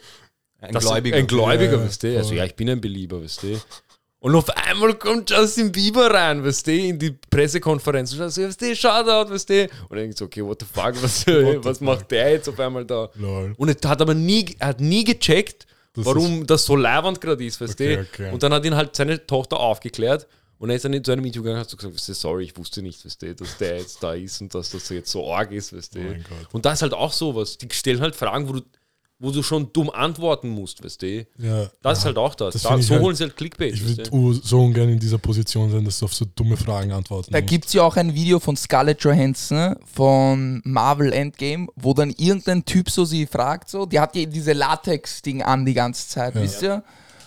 Ein Gläubiger. Ein Gläubiger, Ja, weißt du. Also, ja, ich bin ein Belieber, weißt du. Und auf einmal kommt Justin Bieber rein, weißt du, in die Pressekonferenz. Und schaut so, weißt du, Shoutout, weißt du. Und dann denkt so, okay, what the fuck, was, was macht der jetzt auf einmal da? Lol. Und er hat aber nie, er hat nie gecheckt, Das warum das so leibend gerade ist, weißt Okay, du. okay. Und dann hat ihn halt seine Tochter aufgeklärt. Und er ist dann zu einem Interview gegangen und hat so gesagt, weißt du, sorry, ich wusste nicht, weißt du, dass der jetzt da ist und dass das jetzt so arg ist, weißt du. Oh und da ist halt auch sowas. Die stellen halt Fragen, wo du, wo du schon dumm antworten musst, weißt du. Ja. Das ist halt auch das. Das da, so halt- holen sie halt Clickbait. Ich weißt würde du. so ungern in dieser Position sein, dass du auf so dumme Fragen antworten Da gibt es ja auch ein Video von Scarlett Johansson von Marvel Endgame, wo dann irgendein Typ so sie fragt, so, die hat ja diese Latex-Ding an die ganze Zeit, wisst ihr?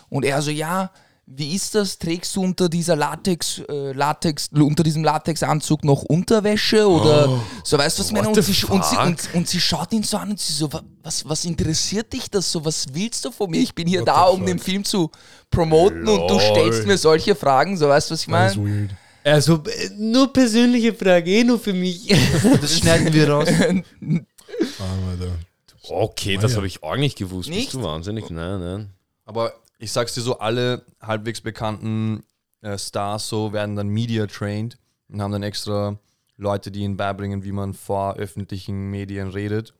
Und er so, ja, wie ist das? Trägst du unter dieser Latex, äh, Latex, unter diesem Latexanzug noch Unterwäsche oder so, weißt du, was ich meine? Und sie, und, sie, und, und sie schaut ihn so an und sie so, "Wa- was, was interessiert dich das so? Was willst du von mir? Ich bin hier What da, um fuck? den Film zu promoten und du Lol. stellst mir solche Fragen, so, weißt du, was ich meine? Also, äh, nur persönliche Frage, eh nur für mich. Das schneiden wir raus. Ah, okay, das habe ich auch nicht gewusst. Nicht? Bist du wahnsinnig? Nein, nein. Aber ich sag's dir so, alle halbwegs bekannten äh, Stars so werden dann media trained und haben dann extra Leute, die ihnen beibringen, wie man vor öffentlichen Medien redet.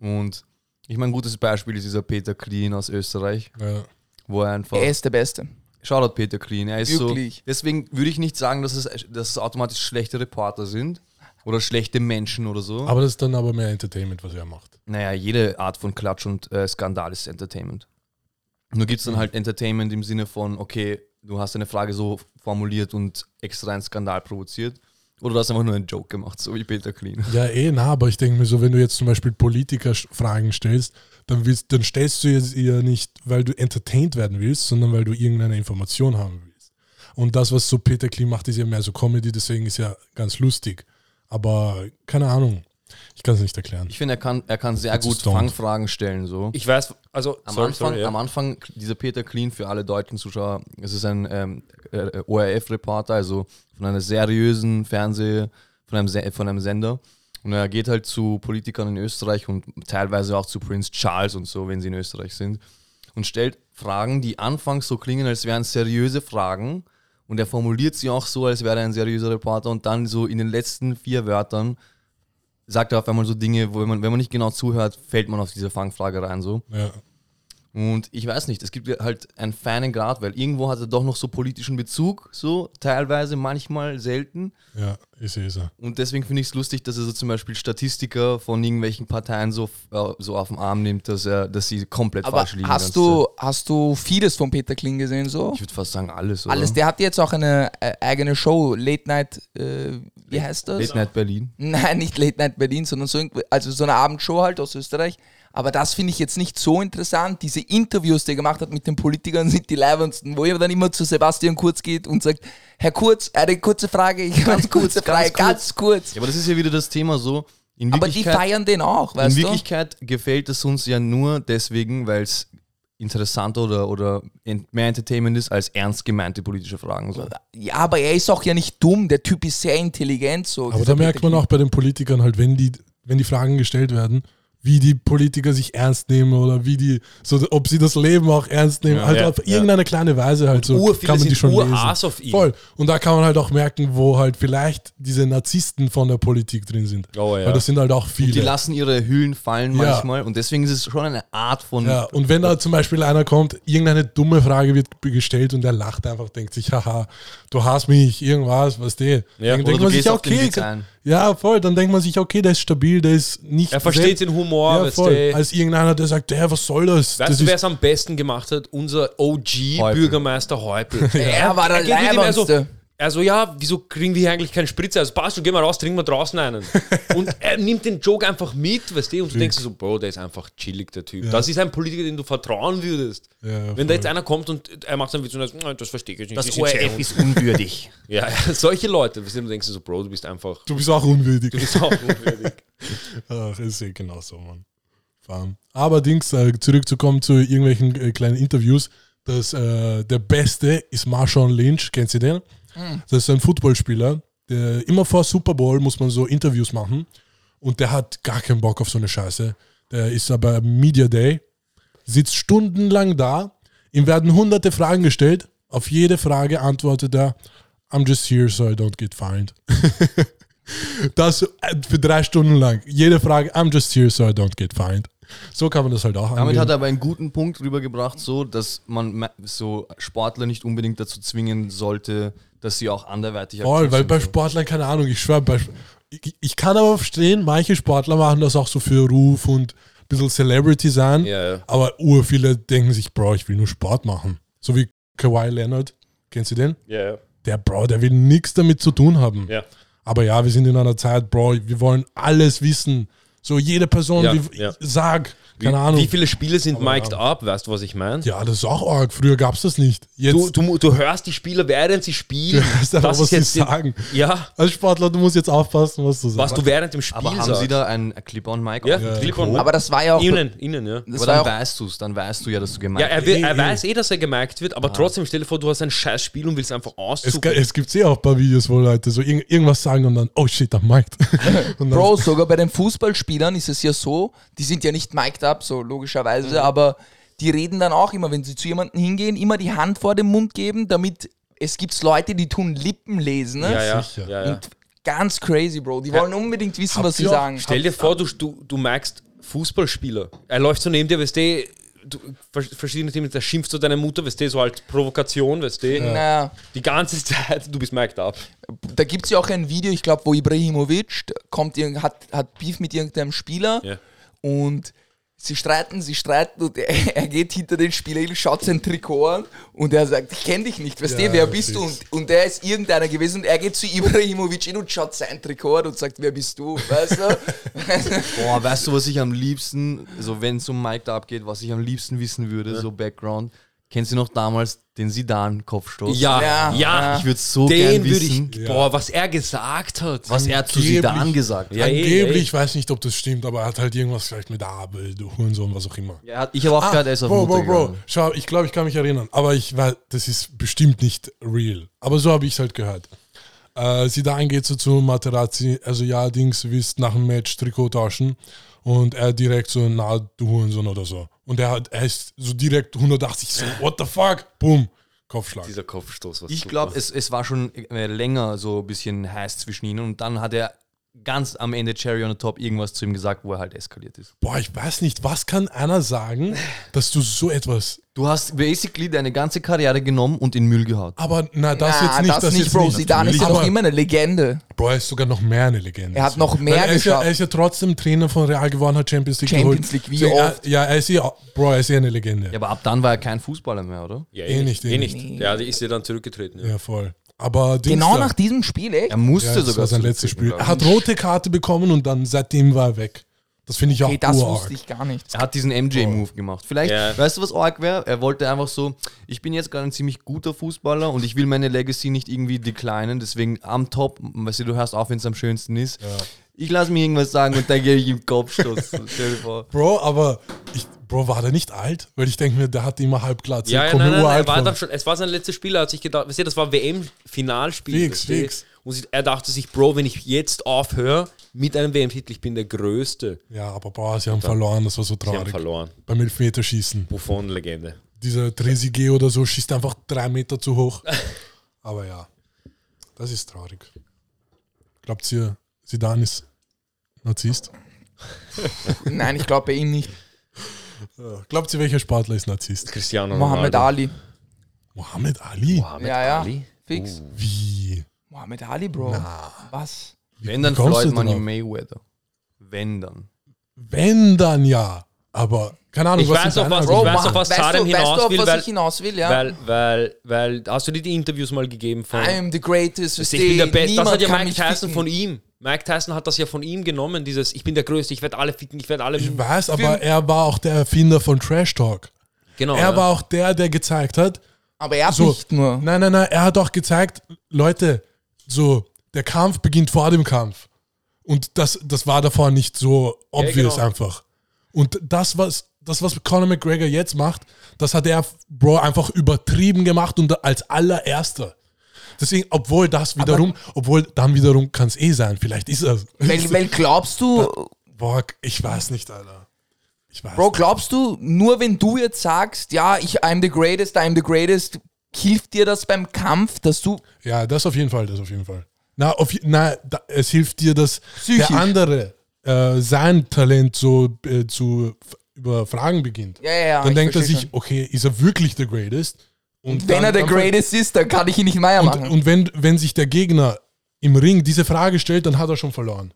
Und ich meine, ein gutes Beispiel ist dieser Peter Klien aus Österreich, Ja. wo er einfach. Er ist der Beste. Shoutout Peter Klien. Er ist Wirklich. so. Deswegen würde ich nicht sagen, dass es, dass es automatisch schlechte Reporter sind oder schlechte Menschen oder so. Aber das ist dann aber mehr Entertainment, was er macht. Naja, jede Art von Klatsch und äh, Skandal ist Entertainment. Nur gibt es dann halt Entertainment im Sinne von, okay, du hast eine Frage so formuliert und extra einen Skandal provoziert. Oder du hast einfach nur einen Joke gemacht, so wie Peter Clean. Ja, eh, na, aber ich denke mir so, wenn du jetzt zum Beispiel Politiker Fragen stellst, dann, willst, dann stellst du jetzt ihr nicht, weil du entertained werden willst, sondern weil du irgendeine Information haben willst. Und das, was so Peter Klim macht, ist ja mehr so Comedy, deswegen ist ja ganz lustig. Aber keine Ahnung, ich kann es nicht erklären. Ich finde, er kann, er kann sehr gut stoned. Fangfragen stellen. So. Ich weiß, also, Am, sorry, Anfang, sorry, ja. am Anfang, dieser Peter Clean für alle deutschen Zuschauer, es ist ein ähm, äh, ORF-Reporter, also von einer seriösen Fernseh, von einem, Se von einem Sender. Und er geht halt zu Politikern in Österreich und teilweise auch zu Prince Charles und so, wenn sie in Österreich sind. Und stellt Fragen, die anfangs so klingen, als wären seriöse Fragen. Und er formuliert sie auch so, als wäre er ein seriöser Reporter. Und dann so in den letzten vier Wörtern sagt er auf einmal so Dinge, wo man, wenn man nicht genau zuhört, fällt man auf diese Fangfrage rein. So. Ja. Und ich weiß nicht, es gibt halt einen feinen Grad, weil irgendwo hat er doch noch so politischen Bezug, so teilweise, manchmal selten. Ja, ich sehe es. ja. Und deswegen finde ich es lustig, dass er so zum Beispiel Statistiker von irgendwelchen Parteien so, äh, so auf den Arm nimmt, dass, er, dass sie komplett Aber falsch liegen. hast du, hast du vieles von Peter Kling gesehen so? Ich würde fast sagen alles. Oder? Alles, der hat jetzt auch eine äh, eigene Show, Late Night, äh, wie heißt das? Late Night Berlin. Nein, nicht Late Night Berlin, sondern so, also so eine Abendshow halt aus Österreich. Aber das finde ich jetzt nicht so interessant. Diese Interviews, die er gemacht hat mit den Politikern, sind die leibendsten, wo er dann immer zu Sebastian Kurz geht und sagt, Herr Kurz, eine kurze Frage, ich habe eine kurze Frage, ganz kurz. Ja, aber das ist ja wieder das Thema so. In Aber die feiern den auch, weißt in du? Wirklichkeit gefällt es uns ja nur deswegen, weil es interessanter oder, oder mehr Entertainment ist als ernst gemeinte politische Fragen. So. Ja, aber er ist auch ja nicht dumm, der Typ ist sehr intelligent. So, Aber da merkt man auch bei den Politikern halt, wenn die, wenn die Fragen gestellt werden, wie die Politiker sich ernst nehmen oder wie die, so ob sie das Leben auch ernst nehmen, Ja, halt ja, auf irgendeine kleine Weise halt so Urviele kann man die schon lesen. auf ihn. Voll. Und da kann man halt auch merken, wo halt vielleicht diese Narzissten von der Politik drin sind. Oh, ja. Weil das sind halt auch Die viele. lassen ihre Hüllen fallen Ja. manchmal und deswegen ist es schon eine Art von. Ja, und wenn da zum Beispiel einer kommt, irgendeine dumme Frage wird gestellt und der lacht einfach, denkt sich, haha, du hast mich, irgendwas, was der. Ja, dann oder denkt du man sich, okay. Ja, voll, dann denkt man sich, okay, der ist stabil, der ist nicht. Er versteht selbst- den Humor, ja, weißt voll. du. Als irgendeiner, der sagt, der, was soll das? Weißt das du, wer ist, es am besten gemacht hat? Unser OG-Bürgermeister Häupl. Er war der geht mit also, Leibendste. also ja, wieso kriegen wir hier eigentlich keinen Spritzer? Also passt, du geh mal raus, trinken wir draußen einen. und er nimmt den Joke einfach mit, weißt du, und du denkst dir so, Bro, der ist einfach chillig, der Typ. Ja. Das ist ein Politiker, den du vertrauen würdest. Ja, Wenn da jetzt einer kommt und er macht dann Witz und er sagt, "Nein, das verstehe ich nicht. Das sind ORF sehr un-" ist unwürdig. Ja, solche Leute, weißt du, du denkst so, Bro, du bist einfach, du bist auch unwürdig. du bist auch unwürdig. Ach, ist eh genau so, Mann. Farm. Aber Dings, äh, zurückzukommen zu irgendwelchen äh, kleinen Interviews. Das, äh, der Beste ist Marshawn Lynch, kennst du den? Das ist ein Footballspieler, der immer vor Super Bowl muss man so Interviews machen und der hat gar keinen Bock auf so eine Scheiße. Der ist aber Media Day, sitzt stundenlang da, ihm werden hunderte Fragen gestellt Auf jede Frage antwortet er, I'm just here so I don't get fined. das äh, für drei Stunden lang. Jede Frage, I'm just here so I don't get fined. So kann man das halt auch Damit angehen. hat er aber einen guten Punkt rübergebracht, so dass man ma- so Sportler nicht unbedingt dazu zwingen sollte, dass sie auch anderweitig Voll, weil bei. Sportlern, keine Ahnung, ich schwöre, bei, ich, ich kann aber verstehen, manche Sportler machen das auch so für Ruf und ein bisschen Celebrity sein, Ja, ja. aber ur viele denken sich, Bro, ich will nur Sport machen. So wie Kawhi Leonard, kennst du den? Ja, ja. Der Bro, der will nichts damit zu tun haben. Ja. Aber ja, wir sind in einer Zeit, Bro, wir wollen alles wissen. So jede Person, Ja, wie, ja. sag, Wie, keine Ahnung. wie viele Spiele sind Aber mic'd ja. up, weißt du, was ich meine? ja, das ist auch arg. Früher gab es das nicht. Jetzt Du, du, du hörst die Spieler, während sie spielen. du hörst einfach, was sie die- sagen. Ja, Als Sportler, du musst jetzt aufpassen, was du sagst. was du während dem Spiel Aber haben sagst. sie da ein Clip-on-Mic? ja? Ja. Clip on. Aber das war ja auch. Innen, innen, ja. Das dann weißt du es, dann weißt du ja, dass du gemeint Ja, er, will, er weiß eh, dass er gemerkt wird, aber trotzdem, stell dir vor, du hast ein scheiß Spiel und willst einfach es, auszucken. ge- es gibt eh auch ein paar Videos, wo Leute so irg irgendwas sagen und dann, oh shit, am dann, Bro, sogar bei den Fußballspielern ist es ja so, die sind ja nicht mic'd up, so logischerweise, aber die reden dann auch immer, wenn sie zu jemandem hingehen, immer die Hand vor den Mund geben, damit es gibt Leute, die tun Lippen lesen. Ne? ja, ja, sicher. ja, ja. Und ganz crazy, Bro. Die wollen unbedingt wissen, Habt was sie sagen. Stell dir vor, du, du, du merkst Fußballspieler. Er läuft so neben dir, weißt du, du vers- verschiedene Themen, der schimpft zu deiner Mutter, weißt du, so halt Provokation, weißt du, Naja, die ganze Zeit, du bist mic'd up. da gibt es ja auch ein Video, ich glaube, wo Ibrahimovic kommt, hat, hat Beef mit irgendeinem Spieler Ja. und sie streiten, sie streiten und er, er geht hinter den Spieler hin, schaut sein Trikot an und er sagt, ich kenne dich nicht, weißt Ja, du, wer bist du? Und, und er ist irgendeiner gewesen und er geht zu Ibrahimovic hin und schaut sein Trikot an und sagt, wer bist du, weißt du? Boah, weißt du, was ich am liebsten, so wenn es um Mike da abgeht, was ich am liebsten wissen würde, so Background. Kennst du noch damals den Sidan-Kopfstoß? Ja, Ja, ja. ja. Ich würde so Den gern würde wissen, ich, boah, was er gesagt hat. was er zu. Sidan gesagt hat. Ja, Angeblich, ich weiß nicht, ob das stimmt, aber er hat halt irgendwas vielleicht mit Abel, du Hurensohn, was auch immer. Ja, ich habe auch gehört, er ist auf Ah, Bro, Mutter Bro, Bro, gegangen. schau, ich glaube, ich kann mich erinnern, aber ich weiß, das ist bestimmt nicht real. Aber so habe ich es halt gehört. Äh, Zidane geht so zu Materazzi, also ja, Dings, willst nach dem Match Trikot tauschen und er direkt so, na, du Hurensohn oder so. Und er, hat, er ist so direkt 180, so, what the fuck, boom, Kopfschlag. Dieser Kopfstoß. Was Ich glaube, es, es war schon äh, länger so ein bisschen heiß zwischen ihnen und dann hat er ganz am Ende Cherry on the Top irgendwas zu ihm gesagt, wo er halt eskaliert ist. Boah, ich weiß nicht, was kann einer sagen, dass du so etwas, Du hast basically deine ganze Karriere genommen und in Müll gehauen. aber na, das Na, jetzt nicht, das, das, nicht, jetzt Bro. nicht. Zidane ist noch immer eine Legende. Bro, er ist sogar noch mehr eine Legende. Er hat noch mehr er ist, ja, er ist ja trotzdem Trainer von Real geworden, hat Champions League Champions geholt. League, wie so, er, oft? Ja, er ist ja, Bro, er ist ja eine Legende. Ja, aber ab dann war er kein Fußballer mehr, oder? ja, eh nicht, eh eh nicht. nicht. Ja, die ist ja dann zurückgetreten. Ja. Ja, voll. Aber Genau nach diesem Spiel, echt? Er musste ja, das sogar war sein letztes Spiel. Er hat rote Karte bekommen und dann seitdem war er weg. Das finde ich auch Okay, das urarg. wusste ich gar nicht. Er hat diesen MJ-Move gemacht. Vielleicht, Ja. weißt du, was arg wäre? Er wollte einfach so, ich bin jetzt gerade ein ziemlich guter Fußballer und ich will meine Legacy nicht irgendwie declinen, deswegen am Top, weißt du, du hörst auf, wenn es am schönsten ist. Ich lasse mir irgendwas sagen und dann gehe ich im Kopfstoß. Stell dir vor. Bro, aber ich, Bro, war der nicht alt? Weil ich denke mir, der hat immer halbglatze. Ja, ja, Kommt nein, nein, nein, er war dann schon, es war sein letztes Spiel, er hat sich gedacht, weißt du, das war WM-Finalspiel. Fix, fix. Und er dachte sich, Bro, wenn ich jetzt aufhöre mit einem WM-Titel, ich bin der Größte. Ja, aber boah, sie haben verloren, das war so Sie haben traurig. verloren. Beim Elfmeterschießen. Buffon-Legende. Dieser Trezeguet oder so schießt einfach drei Meter zu hoch. Aber ja, das ist traurig. Glaubt ihr, Zidane ist Narzisst? Nein, ich glaube bei ihm nicht. Glaubt ihr, welcher Sportler ist Narzisst? Cristiano Mohammed Ronaldo. Ali. Mohammed Ali? Mohammed Ja, ja. Ali? Fix. Wie? Mohammed Ali, Bro. Was? Wenn dann Floyd du Money? Mayweather. Wenn dann. Wenn dann ja. Aber keine Ahnung, Ich was weiß auch, was- Ansichten? ich weiß auf was weißt Sadem du, weißt du, hinaus auf will, was weil- ich hinaus will, ja? Weil, weil, weil, hast du dir die Interviews mal gegeben von. I'm the greatest. ich versteh, bin der Beste. Das hat ja Mike Tyson von ihm. Mike Tyson hat das ja von ihm genommen, dieses Ich bin der Größte, ich werde alle ficken, ich werde alle. Ich weiß, aber er war auch der Erfinder von Trash Talk. genau. Er ja. war auch der, der gezeigt hat, Aber er hat So. nicht nur. Nein, nein, nein, er hat auch gezeigt, Leute, so, der Kampf beginnt vor dem Kampf. Und das, das war davor nicht so obvious genau. einfach. Und das, was, das, was Conor McGregor jetzt macht, das hat er, Bro, einfach übertrieben gemacht und als allererster. Deswegen, obwohl das wiederum, obwohl dann wiederum kann es eh sein, vielleicht ist er. Weil, weil glaubst du, Boah, ich weiß nicht, Alter. Ich weiß Bro, glaubst du, nur wenn du jetzt sagst, ja, ich I'm the greatest, I'm the greatest, hilft dir das beim Kampf, dass du Ja, das auf jeden Fall, das auf jeden Fall. Na, auf, na da, es hilft dir, dass Psychisch. der andere äh, sein Talent so äh, zu f- überfragen beginnt. Ja, ja, ja. dann denkt er sich, okay, ist er wirklich der Greatest? Und Wenn dann- er der Greatest ist, dann kann ich ihn nicht mehr machen. Und, und wenn, wenn sich der Gegner im Ring diese Frage stellt, dann hat er schon verloren.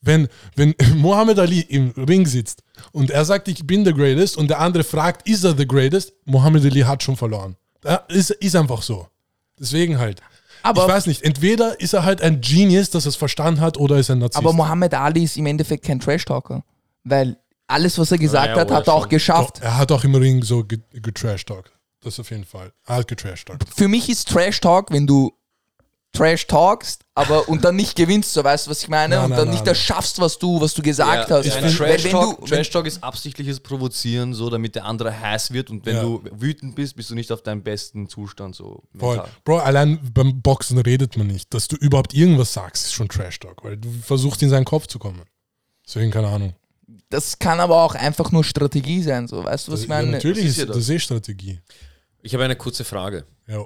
Wenn, wenn Muhammad Ali im Ring sitzt und er sagt, ich bin der Greatest und der andere fragt, ist er der Greatest, Muhammad Ali hat schon verloren. Das ist, ist einfach so. Deswegen halt. Aber- ich weiß nicht, entweder ist er halt ein Genius, dass er es verstanden hat, oder ist er ein Narzisst. Aber Muhammad Ali ist im Endeffekt kein Trash-Talker. Weil alles, was er gesagt Naja, hat, hat er auch schon. geschafft. er hat auch im Ring so ge- getrashtalkt. Das auf jeden Fall. Er hat getrashtalkt. Für mich ist Trash-Talk, wenn du Trash talkst, aber und dann nicht gewinnst, so weißt du, was ich meine? Nein, und dann nein, nicht nein. das schaffst, was du, was du gesagt hast. ein Weil Trash wenn Talk, du- Trash Talk ist absichtliches Provozieren, so damit der andere heiß wird und wenn Ja. du wütend bist, bist du nicht auf deinem besten Zustand so Voll. mental. Bro, allein beim Boxen redet man nicht. Dass du überhaupt irgendwas sagst, ist schon Trash-Talk, weil du versuchst in seinen Kopf zu kommen. Deswegen keine Ahnung. Das kann aber auch einfach nur Strategie sein, so weißt du, was ich ja, meine? natürlich das ist ist ja das, das. eh Strategie. Ich habe eine kurze Frage. Ja.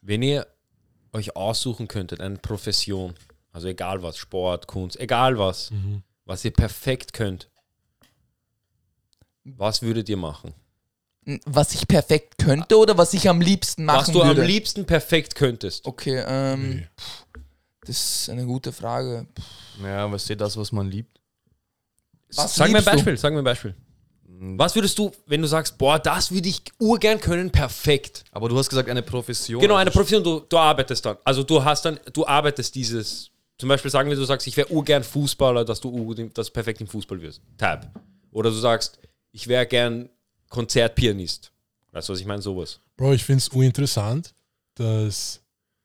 Wenn ihr euch aussuchen könntet, eine Profession, also egal was, Sport, Kunst, egal was, Mhm. was ihr perfekt könnt, was würdet ihr machen? Was ich perfekt könnte oder was ich am liebsten machen was du würde? am liebsten perfekt könntest. Okay, ähm, Nee. das ist eine gute Frage. Ja, was ist das, was man liebt? Was Sag mir ein du? Beispiel, sag mir ein Beispiel. Was würdest du, wenn du sagst, boah, das würde ich urgern können, perfekt. Aber du hast gesagt, eine Profession. Genau, eine Profession, du, du arbeitest dann. Also du hast dann, du arbeitest dieses, zum Beispiel sagen wir, du sagst, ich wäre urgern Fußballer, dass du du perfekt im Fußball wirst. Tab. Oder du sagst, ich wäre gern Konzertpianist. Weißt du, was ich meine? Sowas. Bro, ich finde es uninteressant, dass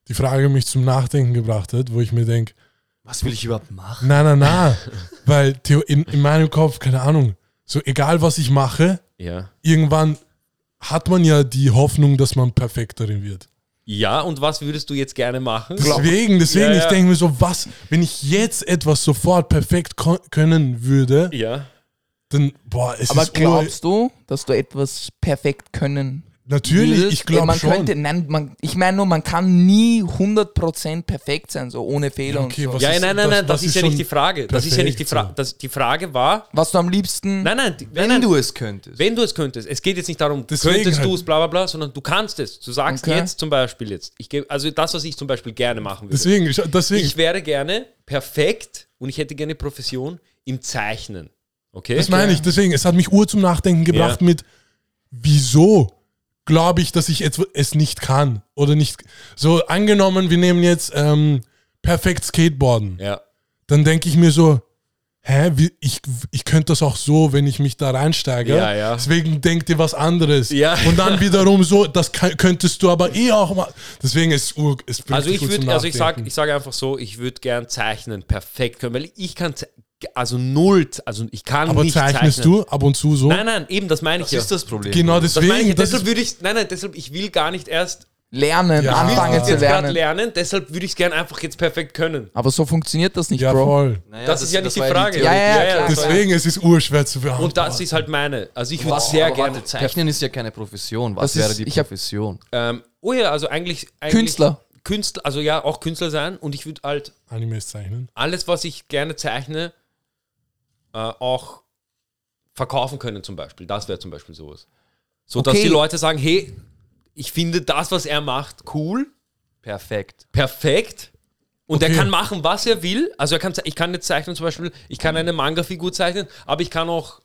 die Frage mich zum Nachdenken gebracht hat, wo ich mir denke, Was will ich überhaupt machen? na, na, na. weil Theo, in, in meinem Kopf, keine Ahnung, so egal was ich mache, Ja. irgendwann hat man ja die Hoffnung, dass man perfekt darin wird. Ja, und was würdest du jetzt gerne machen? Deswegen, deswegen, Ja, ja. ich denke mir so, was, wenn ich jetzt etwas sofort perfekt können würde, Ja. dann, boah, es Aber ist glaubst du, dass du etwas perfekt können Natürlich, ich glaube man schon. Könnte, nein, man, ich meine nur, man kann nie 100% perfekt sein, so ohne Fehler Ja, okay, und so. was Ja, ist- nein, nein, das- nein, das, was ist ist ja nicht die Frage. Das ist ja nicht die Frage. Das, die Frage war, Was du am liebsten... nein, nein, die- Wenn nein, du es könntest. Wenn du es könntest, es geht jetzt nicht darum, Deswegen könntest halt. du es, bla bla bla, sondern du kannst es. Du sagst Okay. jetzt zum Beispiel jetzt, ich gebe, also das, was ich zum Beispiel gerne machen würde. Deswegen, ich- deswegen, ich wäre gerne perfekt und ich hätte gerne Profession im Zeichnen. Okay? das meine ich, deswegen, es hat mich ur zum Nachdenken gebracht Ja. mit, wieso glaube ich, dass ich es nicht kann oder nicht, so angenommen, wir nehmen jetzt ähm, perfekt Skateboarden, Ja. dann denke ich mir so, hä, wie, ich, ich könnte das auch so, wenn ich mich da reinsteige. Ja, ja. Deswegen denkt ihr was anderes. Ja. Und dann wiederum so, das kann, könntest du aber eh auch mal. Deswegen ist es bringt Also dich ich würde, also ich sage ich sag einfach so, ich würde gern zeichnen, perfekt können, weil ich kann, also null, also ich kann aber nicht zeichnest zeichnen. du ab und zu so? Nein, nein, eben, das meine ich Das ja. ist das Problem. Genau das deswegen. meine ich, das deshalb würde ich, nein, nein, deshalb, ich will gar nicht erst Lernen, Ja. anfangen zu lernen. lernen, deshalb würde ich es gerne einfach jetzt perfekt können. Aber so funktioniert das nicht, ja, Bro. voll. Naja, Das ist ja nicht die Frage. Ja, ja, Theorie. klar. das Deswegen es ist urschwer zu beantworten. Und das ist halt meine. Also ich würde sehr gerne. warte, Zeichnen ist ja keine Profession. Was Das wäre ist- die ich hab- Profession? Ähm, oh ja, also eigentlich, eigentlich. Künstler. Künstler, also ja, auch Künstler sein. Und ich würde halt Animes zeichnen. alles, was ich gerne zeichne, äh, auch verkaufen können zum Beispiel. Das wäre zum Beispiel sowas. So, dass Okay. die Leute sagen, hey, ich finde das, was er macht, cool, Perfekt. perfekt. Und er Okay. kann machen, was er will. Also er kann, ich kann jetzt zeichnen zum Beispiel, ich kann eine Manga-Figur zeichnen, aber ich kann auch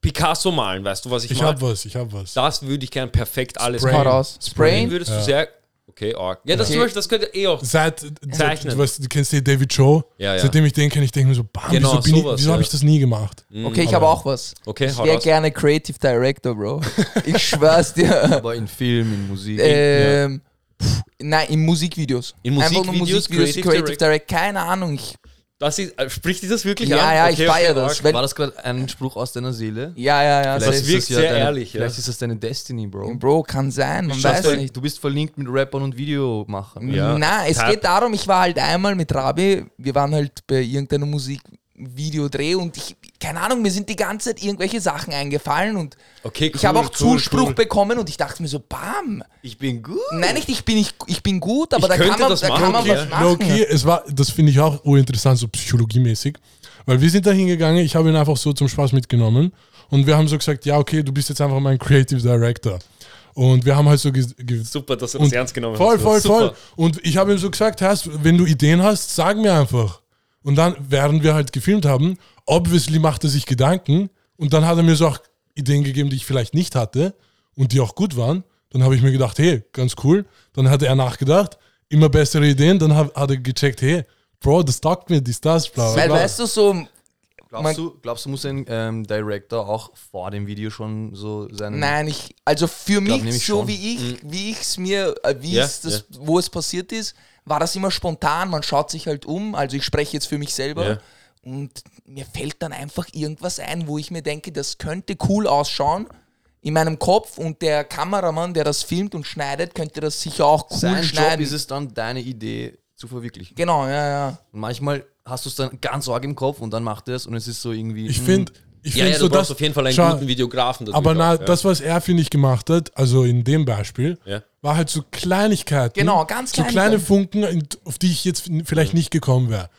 Picasso malen, weißt du, was ich, Ich meine? hab was, ich hab was. Das würde ich gern perfekt alles raus. Sprayen Sprayen? würdest du Ja. sehr. Okay, arg. Ja, das Okay. zum Beispiel, das könnte eh auch. Seit, Zeichnen. seit du, weißt, du kennst den David Joe, Ja, ja. seitdem ich den kenne, ich denke mir so, bam, Genau, wieso, sowas, wieso ja. habe ich das nie gemacht? Okay, ich habe auch was. Okay, ich wäre gerne Creative Director, Bro. Ich schwör's dir. Aber in Film, in Musik. ähm, pff, nein, in Musikvideos. In Einfach nur Musikvideos, Musikvideos, Creative Creative, Director? Direct. Keine Ahnung. Ich, Das ist, äh, spricht dich das wirklich Ja, an? ja, ich feier das, weil- war das gerade ein Spruch aus deiner Seele? ja, ja, ja. Das wirkt ja sehr deine, ehrlich, ja. Vielleicht ist das deine Destiny, Bro. Bro, kann sein, man Du weiß bist- nicht. Du bist verlinkt mit Rappern und Videomachern. Ja. Na, es Tab. geht darum, ich war halt einmal mit Rabi, wir waren halt bei irgendeinem Musikvideodreh und ich, keine Ahnung, mir sind die ganze Zeit irgendwelche Sachen eingefallen und Okay, ich cool, habe auch cool, Zuspruch cool. bekommen und ich dachte mir so, bam. Ich bin gut. Nein, nicht, ich bin, nicht, ich bin gut, aber Ich da kann könnte man, das da machen, kann man okay. was Ja, machen. okay, es war, das finde ich auch urinteressant, so psychologiemäßig. Weil wir sind da hingegangen, ich habe ihn einfach so zum Spaß mitgenommen und wir haben so gesagt, ja, okay, du bist jetzt einfach mein Creative Director. Und wir haben halt so Super, dass du das ernst genommen voll, hast. voll, Super. voll. Und ich habe ihm so gesagt, hast, wenn du Ideen hast, sag mir einfach. Und dann, während wir halt gefilmt haben, obviously macht er sich Gedanken und dann hat er mir so auch Ideen gegeben, die ich vielleicht nicht hatte und die auch gut waren. Dann habe ich mir gedacht, hey, ganz cool. Dann hat er nachgedacht, immer bessere Ideen. Dann hat, hat er gecheckt, hey, Bro, das taugt mir, dies, das, bla, bla, Weil, weißt du, so, Man- Glaubst du, glaubst du, muss ein ähm, Director auch vor dem Video schon so seinen. nein, ich, also für mich, nämlich so schon. wie ich, wie ich es mir, äh, wie Ja, es das, wo es passiert ist, war das immer spontan, man schaut sich halt um, also ich spreche jetzt für mich selber Ja. und mir fällt dann einfach irgendwas ein, wo ich mir denke, das könnte cool ausschauen in meinem Kopf und der Kameramann, der das filmt und schneidet, könnte das sicher auch cool Sein Job schneiden. ist es dann, deine Idee zu verwirklichen. Genau, ja, ja. Und manchmal hast du es dann ganz arg im Kopf und dann macht er es und es ist so irgendwie. Ich mm, finde, ich Ja, finde ja, so du brauchst das. auf jeden Fall einen Schau, guten Videografen. Aber na, auch, ja. das, was er, finde ich, gemacht hat, also in dem Beispiel, Ja. war halt so Kleinigkeiten. Genau, ganz So kleine kleine Sachen. Funken, auf die ich jetzt vielleicht nicht gekommen wäre.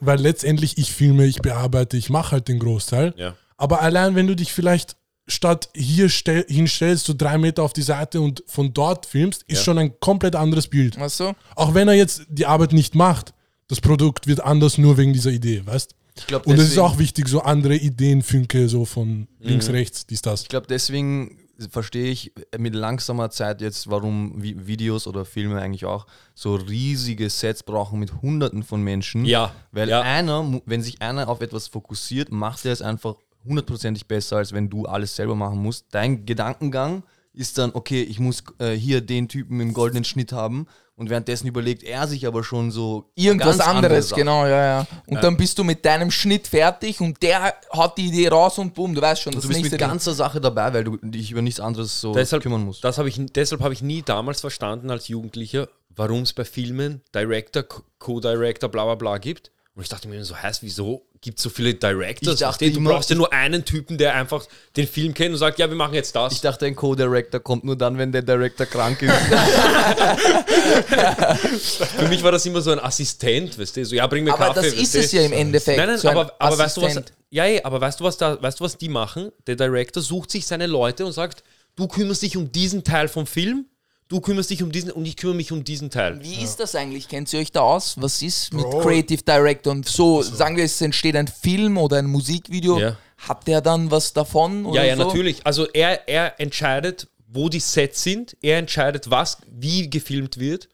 Weil letztendlich ich filme, ich bearbeite, ich mache halt den Großteil. Ja. Aber allein, wenn du dich vielleicht statt hier stell, hinstellst, so drei Meter auf die Seite und von dort filmst, ist Ja. schon ein komplett anderes Bild. Weißt du? Auch wenn er jetzt die Arbeit nicht macht, das Produkt wird anders nur wegen dieser Idee, weißt Ich glaube, Und es ist auch wichtig, so andere Ideenfünke, so von links, rechts, dies, das. ich glaub, deswegen verstehe ich mit langsamer Zeit jetzt, warum Vi- Videos oder Filme eigentlich auch so riesige Sets brauchen mit Hunderten von Menschen. Ja, Weil ja. einer, wenn sich einer auf etwas fokussiert, macht er es einfach hundertprozentig besser, als wenn du alles selber machen musst. Dein Gedankengang ist dann, okay, ich muss äh, hier den Typen im goldenen Schnitt haben und währenddessen überlegt er sich aber schon so Irgendwas ganz andere anderes, Sachen. genau, ja, ja. Und dann bist du mit deinem Schnitt fertig und der hat die Idee raus und boom, du weißt schon, das Du bist nächste mit ganzer Sache dabei, weil du dich über nichts anderes so deshalb, kümmern musst. Das hab ich, deshalb habe ich nie damals verstanden als Jugendlicher, warum es bei Filmen Director, Co- Co-Director, bla bla bla gibt. Und ich dachte mir so, heißt, wieso gibt es so viele Directors? Ich dachte du, immer- brauchst ja nur einen Typen, der einfach den Film kennt und sagt, ja, wir machen jetzt das. Ich dachte, ein Co-Director kommt nur dann, wenn der Director krank ist. Für mich war das immer so ein Assistent, weißt du, so, ja, bring mir Aber Kaffee. das weißt ist es ja im Endeffekt. Nein, nein, so aber, aber weißt du was? Ja, ja, aber weißt du was da, weißt du was die machen? Der Director sucht sich seine Leute und sagt, du kümmerst dich um diesen Teil vom Film, du kümmerst dich um diesen und ich kümmere mich um diesen Teil. Wie ist das eigentlich? Kennt ihr euch da aus? Was ist mit Bro. Creative Director? Und so, sagen wir, es entsteht ein Film oder ein Musikvideo. Ja. Hat der dann was davon? Oder Ja, ja, so? natürlich. Also er, er entscheidet, wo die Sets sind, er entscheidet, was, wie gefilmt wird.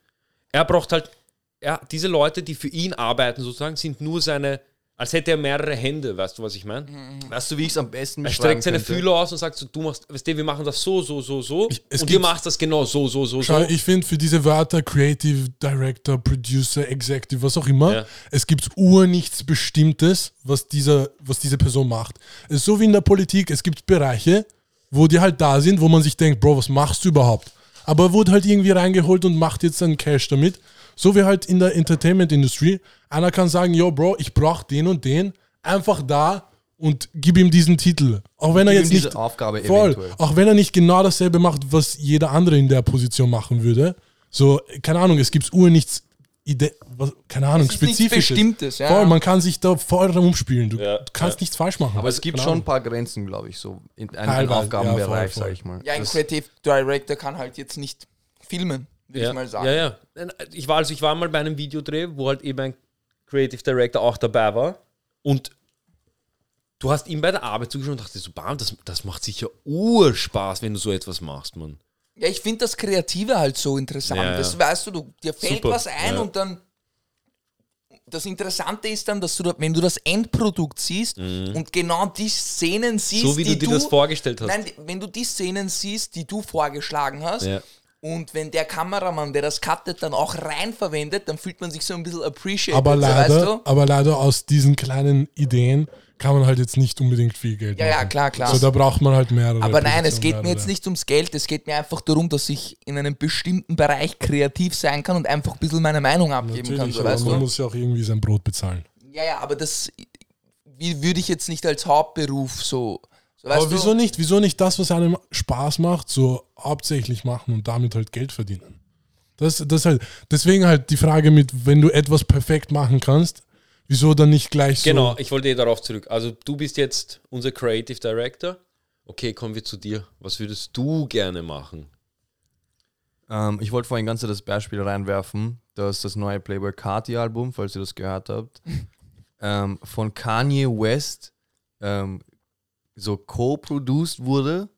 Er braucht halt, ja, diese Leute, die für ihn arbeiten sozusagen, sind nur seine, als hätte er mehrere Hände, weißt du, was ich meine? weißt du, wie ich es am besten Er streckt seine könnte? Fühler aus und sagt so, du machst, weißt du, wir machen das so, so, so, so Ich- es und ihr gibt- macht das genau so, so, so, Schau, so. ich finde für diese Wörter Creative Director, Producer, Executive, was auch immer, Ja. es gibt ur nichts Bestimmtes, was, dieser, was diese Person macht. Es ist so wie in der Politik, es gibt Bereiche, wo die halt da sind, wo man sich denkt, Bro, was machst du überhaupt? Aber er wurde halt irgendwie reingeholt und macht jetzt einen Cash damit. So wie halt in der Entertainment-Industrie. Einer kann sagen, yo, Bro, ich brauche den und den, einfach da und gib ihm diesen Titel. Auch wenn er jetzt nicht Aufgabe voll, eventuell. auch wenn er nicht genau dasselbe macht, was jeder andere in der Position machen würde. So, keine Ahnung, es gibt ur nichts, Ide was, keine Ahnung, Es Spezifisches. Bestimmtes, ja. Voll, man kann sich da voll rumspielen. Du, Ja, du kannst ja. nichts falsch machen. Aber es gibt Keine schon ein paar Grenzen, glaube ich, so in einem Aufgabenbereich, ja, sage ich mal. Ja, ein Das- Creative Director kann halt jetzt nicht filmen, würde ja. ich mal sagen. Ja, ja. Ich war, also ich war mal bei einem Videodreh, wo halt eben ein Creative Director auch dabei war und du hast ihm bei der Arbeit zugeschaut und dachte so, bam, das, das macht sicher Urspaß, wenn du so etwas machst, Mann. Ja, ich finde das Kreative halt so interessant. Ja, ja. Das weißt du, du dir fällt Super, was ein ja. und dann. Das Interessante ist dann, dass du, wenn du das Endprodukt siehst und genau die Szenen siehst, Mhm. So wie die du dir das vorgestellt hast. Nein, wenn du die Szenen siehst, die du vorgeschlagen hast. Und wenn der Kameramann, der das cuttet, dann auch rein verwendet, dann fühlt man sich so ein bisschen appreciated. aber leider, weißt du? aber leider aus diesen kleinen Ideen kann man halt jetzt nicht unbedingt viel Geld Ja, machen. ja, klar, klar. So, da braucht man halt mehrere. Aber nein, es geht mir jetzt nicht ums Geld, es geht mir einfach darum, dass ich in einem bestimmten Bereich kreativ sein kann und einfach ein bisschen meine Meinung abgeben kann. Natürlich, So, aber weißt man du? muss ja auch irgendwie sein Brot bezahlen. Ja, ja, aber das. würde ich jetzt nicht als Hauptberuf so. So weißt Aber wieso du? nicht, wieso nicht das, was einem Spaß macht, so hauptsächlich machen und damit halt Geld verdienen? Das, das halt, deswegen halt die Frage mit, wenn du etwas perfekt machen kannst, wieso dann nicht gleich so. Genau, ich wollte eh darauf zurück. Also du bist jetzt unser Creative Director. Okay, kommen wir zu dir. Was würdest du gerne machen? Ähm, ich wollte vorhin ganz das Beispiel reinwerfen, dass das neue Playboy Carti Album, falls ihr das gehört habt, ähm, von Kanye West ähm, so co-produced wurde.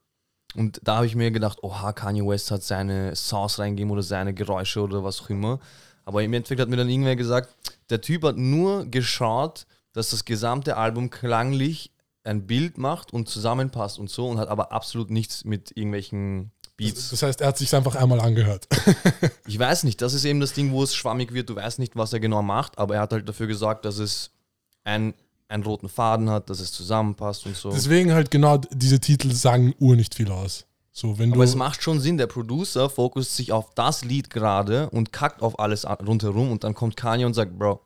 Und da habe ich mir gedacht, oha, Kanye West hat seine Sauce reingegeben oder seine Geräusche oder was auch immer. Aber im Endeffekt hat mir dann irgendwer gesagt, der Typ hat nur geschaut, dass das gesamte Album klanglich ein Bild macht und zusammenpasst und so und hat aber absolut nichts mit irgendwelchen Beats. Das heißt, er hat sich einfach einmal angehört. Ich weiß nicht, das ist eben das Ding, wo es schwammig wird. Du weißt nicht, was er genau macht, aber er hat halt dafür gesorgt, dass es ein, einen roten Faden hat, dass es zusammenpasst und so. Deswegen halt genau diese Titel sagen ur nicht viel aus. So, wenn aber es macht schon Sinn, der Producer fokussiert sich auf das Lied gerade und kackt auf alles rundherum und dann kommt Kanye und sagt, Bro,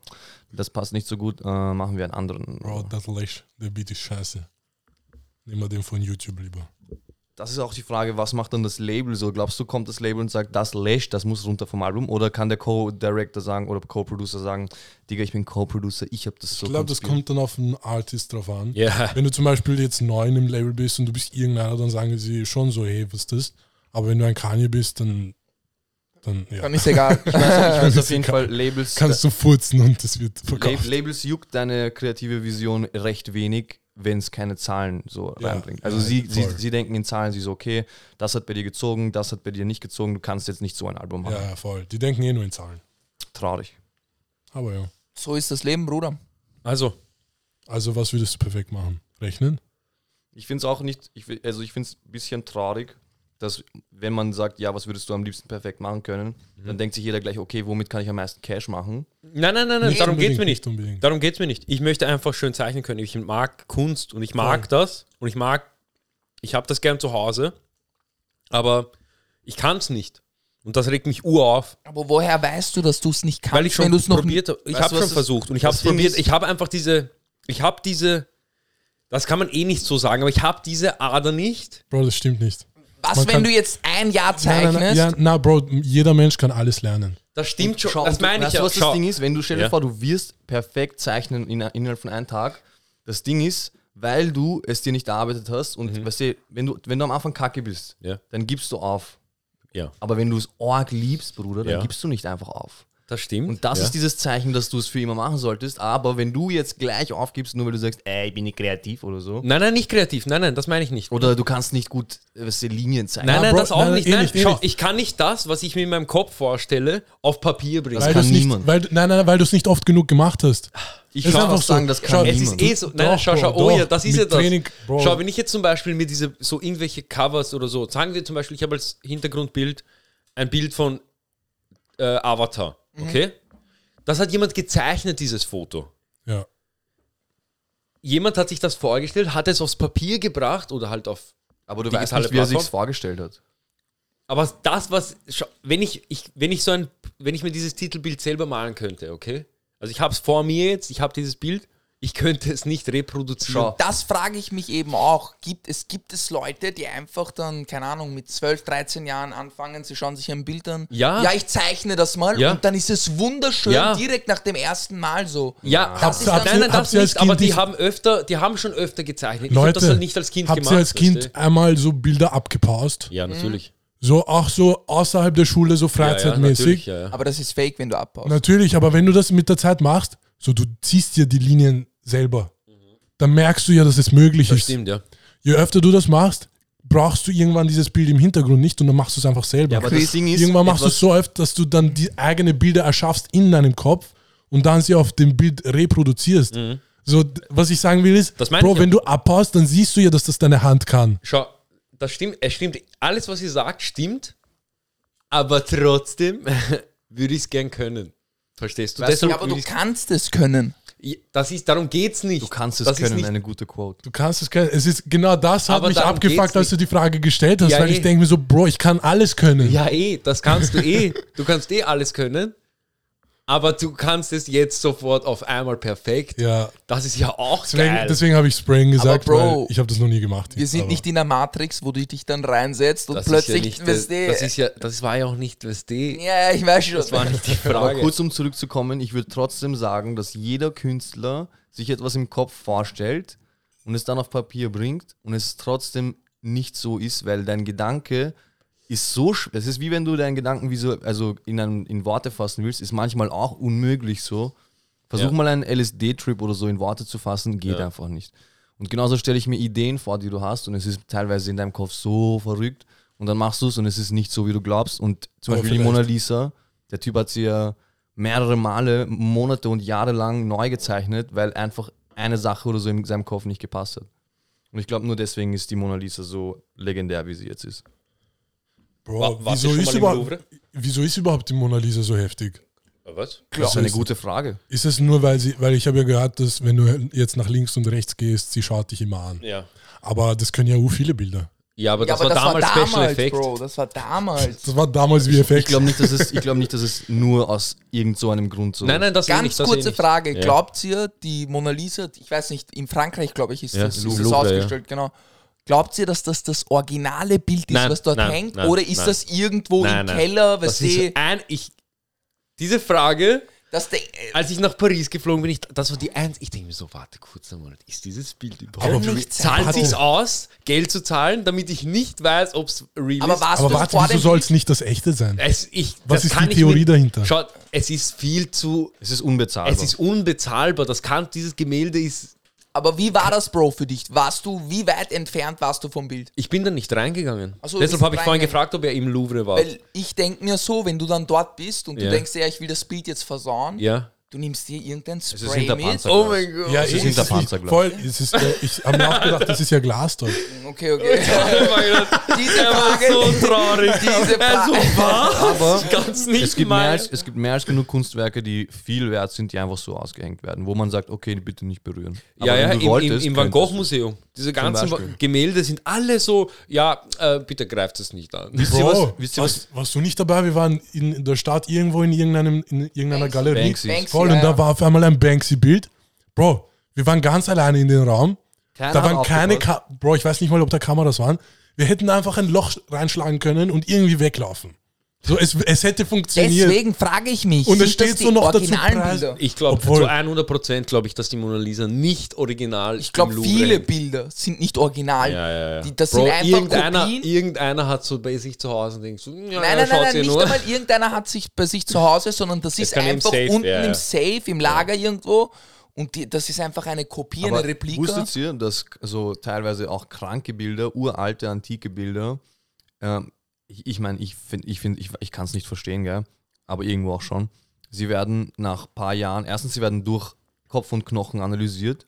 das passt nicht so gut, äh, machen wir einen anderen. Bro, das Lash, der Beat ist scheiße. Nehmen wir den von YouTube lieber. Das ist auch die Frage, was macht dann das Label so? Glaubst du, kommt das Label und sagt, das lässt, das muss runter vom Album? Oder kann der Co-Director sagen oder Co-Producer sagen, Digga, ich bin Co-Producer, ich habe das so Ich glaube, das konzipiert." kommt dann auf den Artist drauf an. Ja. Wenn du zum Beispiel jetzt neu dem Label bist und du bist irgendeiner, dann sagen sie schon so, hey, was ist das? Aber wenn du ein Kanye bist, dann, dann ja, Dann ist egal. Ich weiß auf jeden Fall, Labels, kannst du furzen und das wird verkauft. Labels juckt deine kreative Vision recht wenig, wenn es keine Zahlen so Ja, reinbringt. Also ja, sie, sie, sie denken in Zahlen, sie so, okay, das hat bei dir gezogen, das hat bei dir nicht gezogen, du kannst jetzt nicht so ein Album machen. Ja, ja, voll. Die denken eh nur in Zahlen. Traurig. Aber ja. so ist das Leben, Bruder. Also, Also, was würdest du perfekt machen? Rechnen? Ich finde es auch nicht, ich, also ich finde es ein bisschen traurig, dass wenn man sagt, ja, was würdest du am liebsten perfekt machen können, Mhm. dann denkt sich jeder gleich, okay, womit kann ich am meisten Cash machen? nein, nein, nein, nein darum geht es mir nicht. unbedingt. Darum geht es mir nicht. Ich möchte einfach schön zeichnen können. Ich mag Kunst und ich mag das und ich mag, ich habe das gern zu Hause, aber ich kann es nicht. Und das regt mich ur auf, Aber woher weißt du, dass du es nicht kannst, weil ich schon wenn du es noch probiert habe. Ich habe schon versucht und ich habe es probiert. Ich habe einfach diese, ich habe diese, das kann man eh nicht so sagen, aber ich habe diese Ader nicht. Bro, das stimmt nicht. Was, man wenn kann- du jetzt ein Jahr Nein, zeichnest? nein, nein, ja, na, Bro, jeder Mensch kann alles lernen. Das stimmt schon. Schau, das und meine ich ja. was Schau. das Ding ist? Wenn du stell dir Ja. vor, du wirst perfekt zeichnen in, innerhalb von einem Tag. Das Ding ist, weil du es dir nicht erarbeitet hast und weißt du, wenn du, wenn du am Anfang kacke bist, Mhm. Ja. dann gibst du auf. Ja, Aber wenn du es arg liebst, Bruder, dann Ja. gibst du nicht einfach auf. Das stimmt. Und das ja. ist dieses Zeichen, dass du es für immer machen solltest. Aber wenn du jetzt gleich aufgibst, nur weil du sagst, ey, ich bin nicht kreativ oder so, Nein, nein, nicht kreativ. Nein, nein, das meine ich nicht. oder du kannst nicht gut weißt du, Linien zeichnen. Nein, nein, Bro, das auch nein, nicht. eh Nein, nicht, eh schau, ich kann nicht das, was ich mir in meinem Kopf vorstelle, auf Papier bringen. Das Weil kann du's nicht, niemand. weil, nein, nein, weil du es nicht oft genug gemacht hast. ich kann einfach auch sagen, so. das kann Schau, es niemand. ist eh so. Nein, nein, schau, Doch, schau, Bro, oh doch. ja, das ist ja das. Training. Schau, wenn ich jetzt zum Beispiel mir diese, so irgendwelche Covers oder so, sagen wir zum Beispiel, ich habe als Hintergrundbild ein Bild von äh, Avatar, okay? Das hat jemand gezeichnet, dieses Foto. Ja. Jemand hat sich das vorgestellt, hat es aufs Papier gebracht oder halt auf. aber du weißt nicht, wie er sich vorgestellt hat. Aber das, was. Wenn ich, ich, wenn ich so ein. Wenn ich mir dieses Titelbild selber malen könnte, okay? Also ich habe es vor mir jetzt, ich habe dieses Bild, ich könnte es nicht reproduzieren. Schau. Das frage ich mich eben auch. Gibt es, gibt es Leute, die einfach dann, keine Ahnung, mit 12, 13 Jahren anfangen, sie schauen sich ein Bild an. Ja. Ja, ich zeichne das mal Ja. und dann ist es wunderschön Ja. direkt nach dem ersten Mal so. Ja, Das ist dann- nein, nein, habt das ihr als nicht, aber die haben öfter, die haben schon öfter gezeichnet. ich habe Leute, das halt nicht als Kind habt gemacht. ihr als Kind weißt einmal so Bilder abgepaust? Ja, natürlich. So auch so außerhalb der Schule, so Ja, ja, freizeitmäßig? natürlich, ja, ja. Aber das ist fake, wenn du abbaust. Natürlich, aber wenn du das mit der Zeit machst, so du ziehst dir die Linien selber, dann merkst du ja, dass es möglich Das ist. stimmt, ja. Je öfter du das machst, brauchst du irgendwann dieses Bild im Hintergrund nicht und dann machst du es einfach selber. Ja, aber das Ding ist, irgendwann machst du es so oft, dass du dann die eigene Bilder erschaffst in deinem Kopf und dann sie auf dem Bild reproduzierst. So, d- was ich sagen will ist, Mhm. Bro, ich ja. wenn du abbaust, dann siehst du ja, dass das deine Hand kann. Schau, das stimmt, es stimmt. Alles, was ihr sagt, stimmt. Aber trotzdem würde ich es gern können. Verstehst du? Weißt du, aber du kannst es können. Das ist, darum geht's nicht. Du kannst es das Ist können, nicht, eine gute Quote. Du kannst es können. Es ist genau das hat Aber mich abgefuckt, als du die Frage gestellt hast, Ja, weil eh. ich denke mir so, Bro, ich kann alles können. ja, eh, das kannst du eh. Du kannst eh alles können. Aber du kannst es jetzt sofort auf einmal perfekt. Ja. Das ist ja auch Deswegen, geil. deswegen habe ich Spraying gesagt, Bro, weil ich habe das noch nie gemacht. Wir sind Aber- nicht in der Matrix, wo du dich dann reinsetzt und das plötzlich, ist ja nicht, das, ist ja, das war ja auch nicht, du, ja, ja, ich weiß schon. das war nicht die Aber Frage. kurz um zurückzukommen, ich würde trotzdem sagen, dass jeder Künstler sich etwas im Kopf vorstellt und es dann auf Papier bringt und es trotzdem nicht so ist, weil dein Gedanke ist so sch- es ist wie wenn du deinen Gedanken wie so, also in, ein, in Worte fassen willst, ist manchmal auch unmöglich so. Versuch Ja. mal einen LSD-Trip oder so in Worte zu fassen, geht Ja. einfach nicht. Und genauso stelle ich mir Ideen vor, die du hast und es ist teilweise in deinem Kopf so verrückt und dann machst du es und es ist nicht so, wie du glaubst. Und zum Aber Beispiel die vielleicht- Mona Lisa, der Typ hat sie ja mehrere Male, Monate und Jahre lang neu gezeichnet, weil einfach eine Sache oder so in seinem Kopf nicht gepasst hat. Und ich glaube, nur deswegen ist die Mona Lisa so legendär, wie sie jetzt ist. Bro, War- warst wieso, du schon ist mal im überhaupt, Louvre? wieso ist überhaupt die Mona Lisa so heftig? Was? Das ist eine gute Frage. Ist es nur, weil sie, weil ich habe ja gehört, dass wenn du jetzt nach links und rechts gehst, sie schaut dich immer an. Ja. Aber das können ja auch viele Bilder. Ja, aber ja, das aber war das damals war Special damals, Effekt. Bro, das war damals. Das war damals wie Ich Effekt. glaube nicht, dass es, ich glaub nicht, dass es nur aus irgend so einem Grund so Nein, nein, das Ganz nicht, das kurze nicht. Frage. Ja. Glaubt ihr, die Mona Lisa, ich weiß nicht, in Frankreich, glaube ich, ist Ja, das, ist Louvre, das ja. ausgestellt, genau. Glaubt ihr, dass das das originale Bild ist, Nein, was dort nein, hängt? nein, Oder ist nein. das irgendwo Nein, im nein. Keller, was die, ist ein, ich, diese Frage, dass der, als ich nach Paris geflogen bin, ich, das war die eins. Ich denke mir so, warte kurz einmal, ist dieses Bild überhaupt? Aber nicht zahlt sich's aus, Geld zu zahlen, damit ich nicht weiß, ob es real aber ist? warst Aber du warte, vor wieso dem soll es nicht das echte sein? Es, ich, Was das ist kann die ich Theorie mir- dahinter? Schaut, es ist viel zu, Es ist unbezahlbar. es ist unbezahlbar. Das kann, dieses Gemälde ist, Aber wie war das, Bro, für dich? Warst du, wie weit entfernt warst du vom Bild? ich bin da nicht reingegangen. So, Deshalb habe ich vorhin gefragt, ob er im Louvre war. Weil ich denke mir so, wenn du dann dort bist und Ja. du denkst, ja, ich will das Bild jetzt versauen, ja. Du nimmst dir irgendein ist Spray hinter mit. Panzerglas. Oh mein Gott. Ja, ist hinter es ist nicht- Panzerglas. voll. Es ist, äh, ich habe mir auch gedacht, das ist ja Glas dort. Okay, okay. Diese Er war Frage, so traurig. diese so, Frage. was? Aber Ganz nicht es gibt, mehr als, es gibt mehr als genug Kunstwerke, die viel wert sind, die einfach so ausgehängt werden, wo man sagt, okay, bitte nicht berühren. Ja, Aber ja, wenn im, im, im Van Gogh. Museum. Diese ganzen. Gemälde sind alle so, ja, äh, bitte greift es nicht an. Wisst ihr Bro, was? Wisst was? warst, warst du nicht dabei? Wir waren in der Stadt irgendwo in, irgendeinem, in irgendeiner Banksy. Galerie. Banksy. Banksy, Voll, ja, und da war auf einmal ein Banksy-Bild. Bro, wir waren ganz alleine in den Raum. Keiner da waren keine. Ka Bro, ich weiß nicht mal, ob da Kameras waren. Wir hätten einfach ein Loch reinschlagen können und irgendwie weglaufen. So, es, es hätte funktioniert. Deswegen frage ich mich, Und es steht die so noch dazu originalen Preis- Bilder? Ich glaube, zu 100 Prozent glaube ich, dass die Mona Lisa nicht original Ich glaube, viele. Bilder sind nicht original. Ja, ja, ja. Die, das Bro, sind einfach irgendeiner, Kopien. irgendeiner hat so bei sich zu Hause und denkt so, ja, Nein, nein, nein, nein, nicht nur. einmal irgendeiner hat sich bei sich zu Hause, sondern das ist kann im einfach Safe, unten ja, ja. im Safe, im Lager irgendwo. Und die, das ist einfach eine Kopie, Aber eine Replika. Wusstet ihr, dass so teilweise auch kranke Bilder, uralte, antike Bilder, ähm, ich ich meine, ich finde, ich, find, ich, ich kann es nicht verstehen, gell? aber irgendwo auch schon, sie werden nach ein paar Jahren, erstens, sie werden durch Kopf und Knochen analysiert.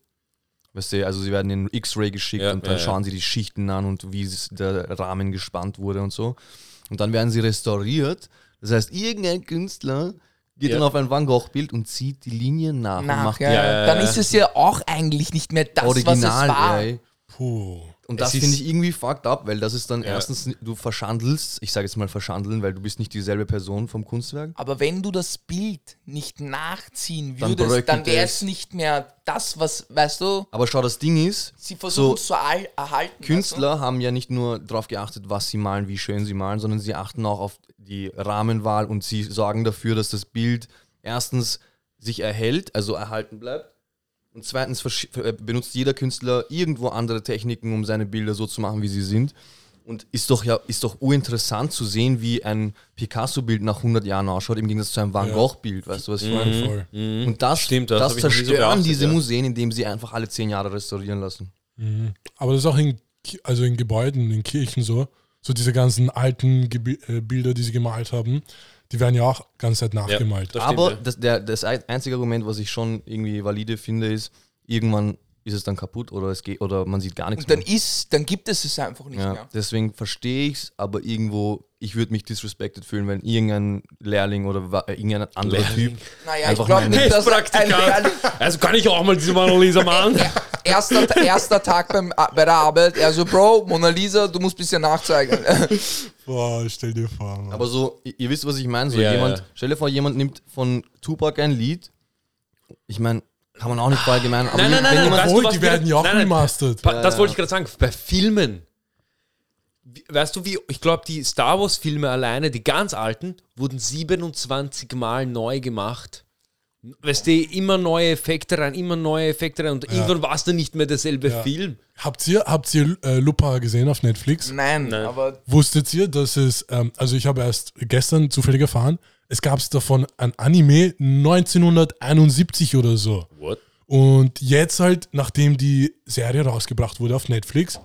Weißt du, also sie werden in X-Ray geschickt Ja, und dann ja, ja. schauen sie die Schichten an und wie der Rahmen gespannt wurde und so. Und dann werden sie restauriert. Das heißt, irgendein Künstler geht Ja. dann auf ein Van Gogh-Bild und zieht die Linien nach, und nach, macht ja, Ja, ja, dann ja. ist es ja auch eigentlich nicht mehr das, Original, was es war. ey. Puh. Und das finde ich irgendwie fucked up, weil das ist dann Ja. erstens, du verschandelst, ich sage jetzt mal verschandeln, weil du bist nicht dieselbe Person vom Kunstwerk. Aber wenn du das Bild nicht nachziehen Dann würdest, bröckelt dann wäre es nicht mehr das, was, weißt du, Aber schau, das Ding ist, sie versuchen es so zu erhalten. Künstler haben ja nicht nur darauf geachtet, was sie malen, wie schön sie malen, sondern sie achten auch auf die Rahmenwahl und sie sorgen dafür, dass das Bild erstens sich erhält, also erhalten bleibt. Und zweitens äh, benutzt jeder Künstler irgendwo andere Techniken, um seine Bilder so zu machen, wie sie sind. Und ist doch ja ist doch urinteressant zu sehen, wie ein Picasso-Bild nach 100 Jahren ausschaut, im Gegensatz zu einem Van Ja. Gogh-Bild. Weißt du, was ich meine? Voll. Und das, Stimmt, das das, so zerstören beachtet, diese ja. Museen, indem sie einfach alle 10 Jahre restaurieren lassen. Aber das ist auch in, also in Gebäuden, in Kirchen so. So diese ganzen alten Gebi äh, Bilder, die sie gemalt haben, die werden ja auch ganz Zeit nachgemalt. das stimmt, Aber ja. das, der, das ein- einzige Argument, was ich schon irgendwie valide finde, ist, irgendwann ist es dann kaputt oder es geht oder man sieht gar nichts Und dann mehr. ist, dann gibt es es einfach nicht Ja, mehr. deswegen verstehe ich es, aber irgendwo, ich würde mich disrespected fühlen, wenn irgendein Lehrling oder äh, irgendein anderer Lehrling. Typ Naja, ich Einfach glaube nicht, dass ein. Lehrling, Also kann ich auch mal diese Mona Lisa malen? erster, erster Tag beim, bei der Arbeit. Er so, Bro, Mona Lisa, du musst ein bisschen nachzeigen. Boah, stell dir vor. Mann. Aber so, ihr, ihr wisst, was ich meine. So Ja, jemand, ja. stell dir vor, jemand nimmt von Tupac ein Lied. Ich meine, kann man auch nicht verallgemeinern. Aber Nein, nein, nein, wenn nein, weißt du, was die wir- werden ja auch Nein, nein, remastered. Pa- Das wollte ich gerade sagen. Bei Filmen. Wie- Weißt du, wie, ich glaube, die Star Wars-Filme alleine, die ganz alten, wurden 27 Mal neu gemacht. Weißt du, immer neue Effekte rein, immer neue Effekte rein und irgendwann war es dann nicht mehr derselbe Ja. Film. Habt ihr, habt ihr äh, Lupa gesehen auf Netflix? Nein, Nein. aber Wusstet ihr, dass es, ähm, also ich habe erst gestern zufällig erfahren, es gab davon ein Anime 1971 oder so. What? Und jetzt halt, nachdem die Serie rausgebracht wurde auf Netflix,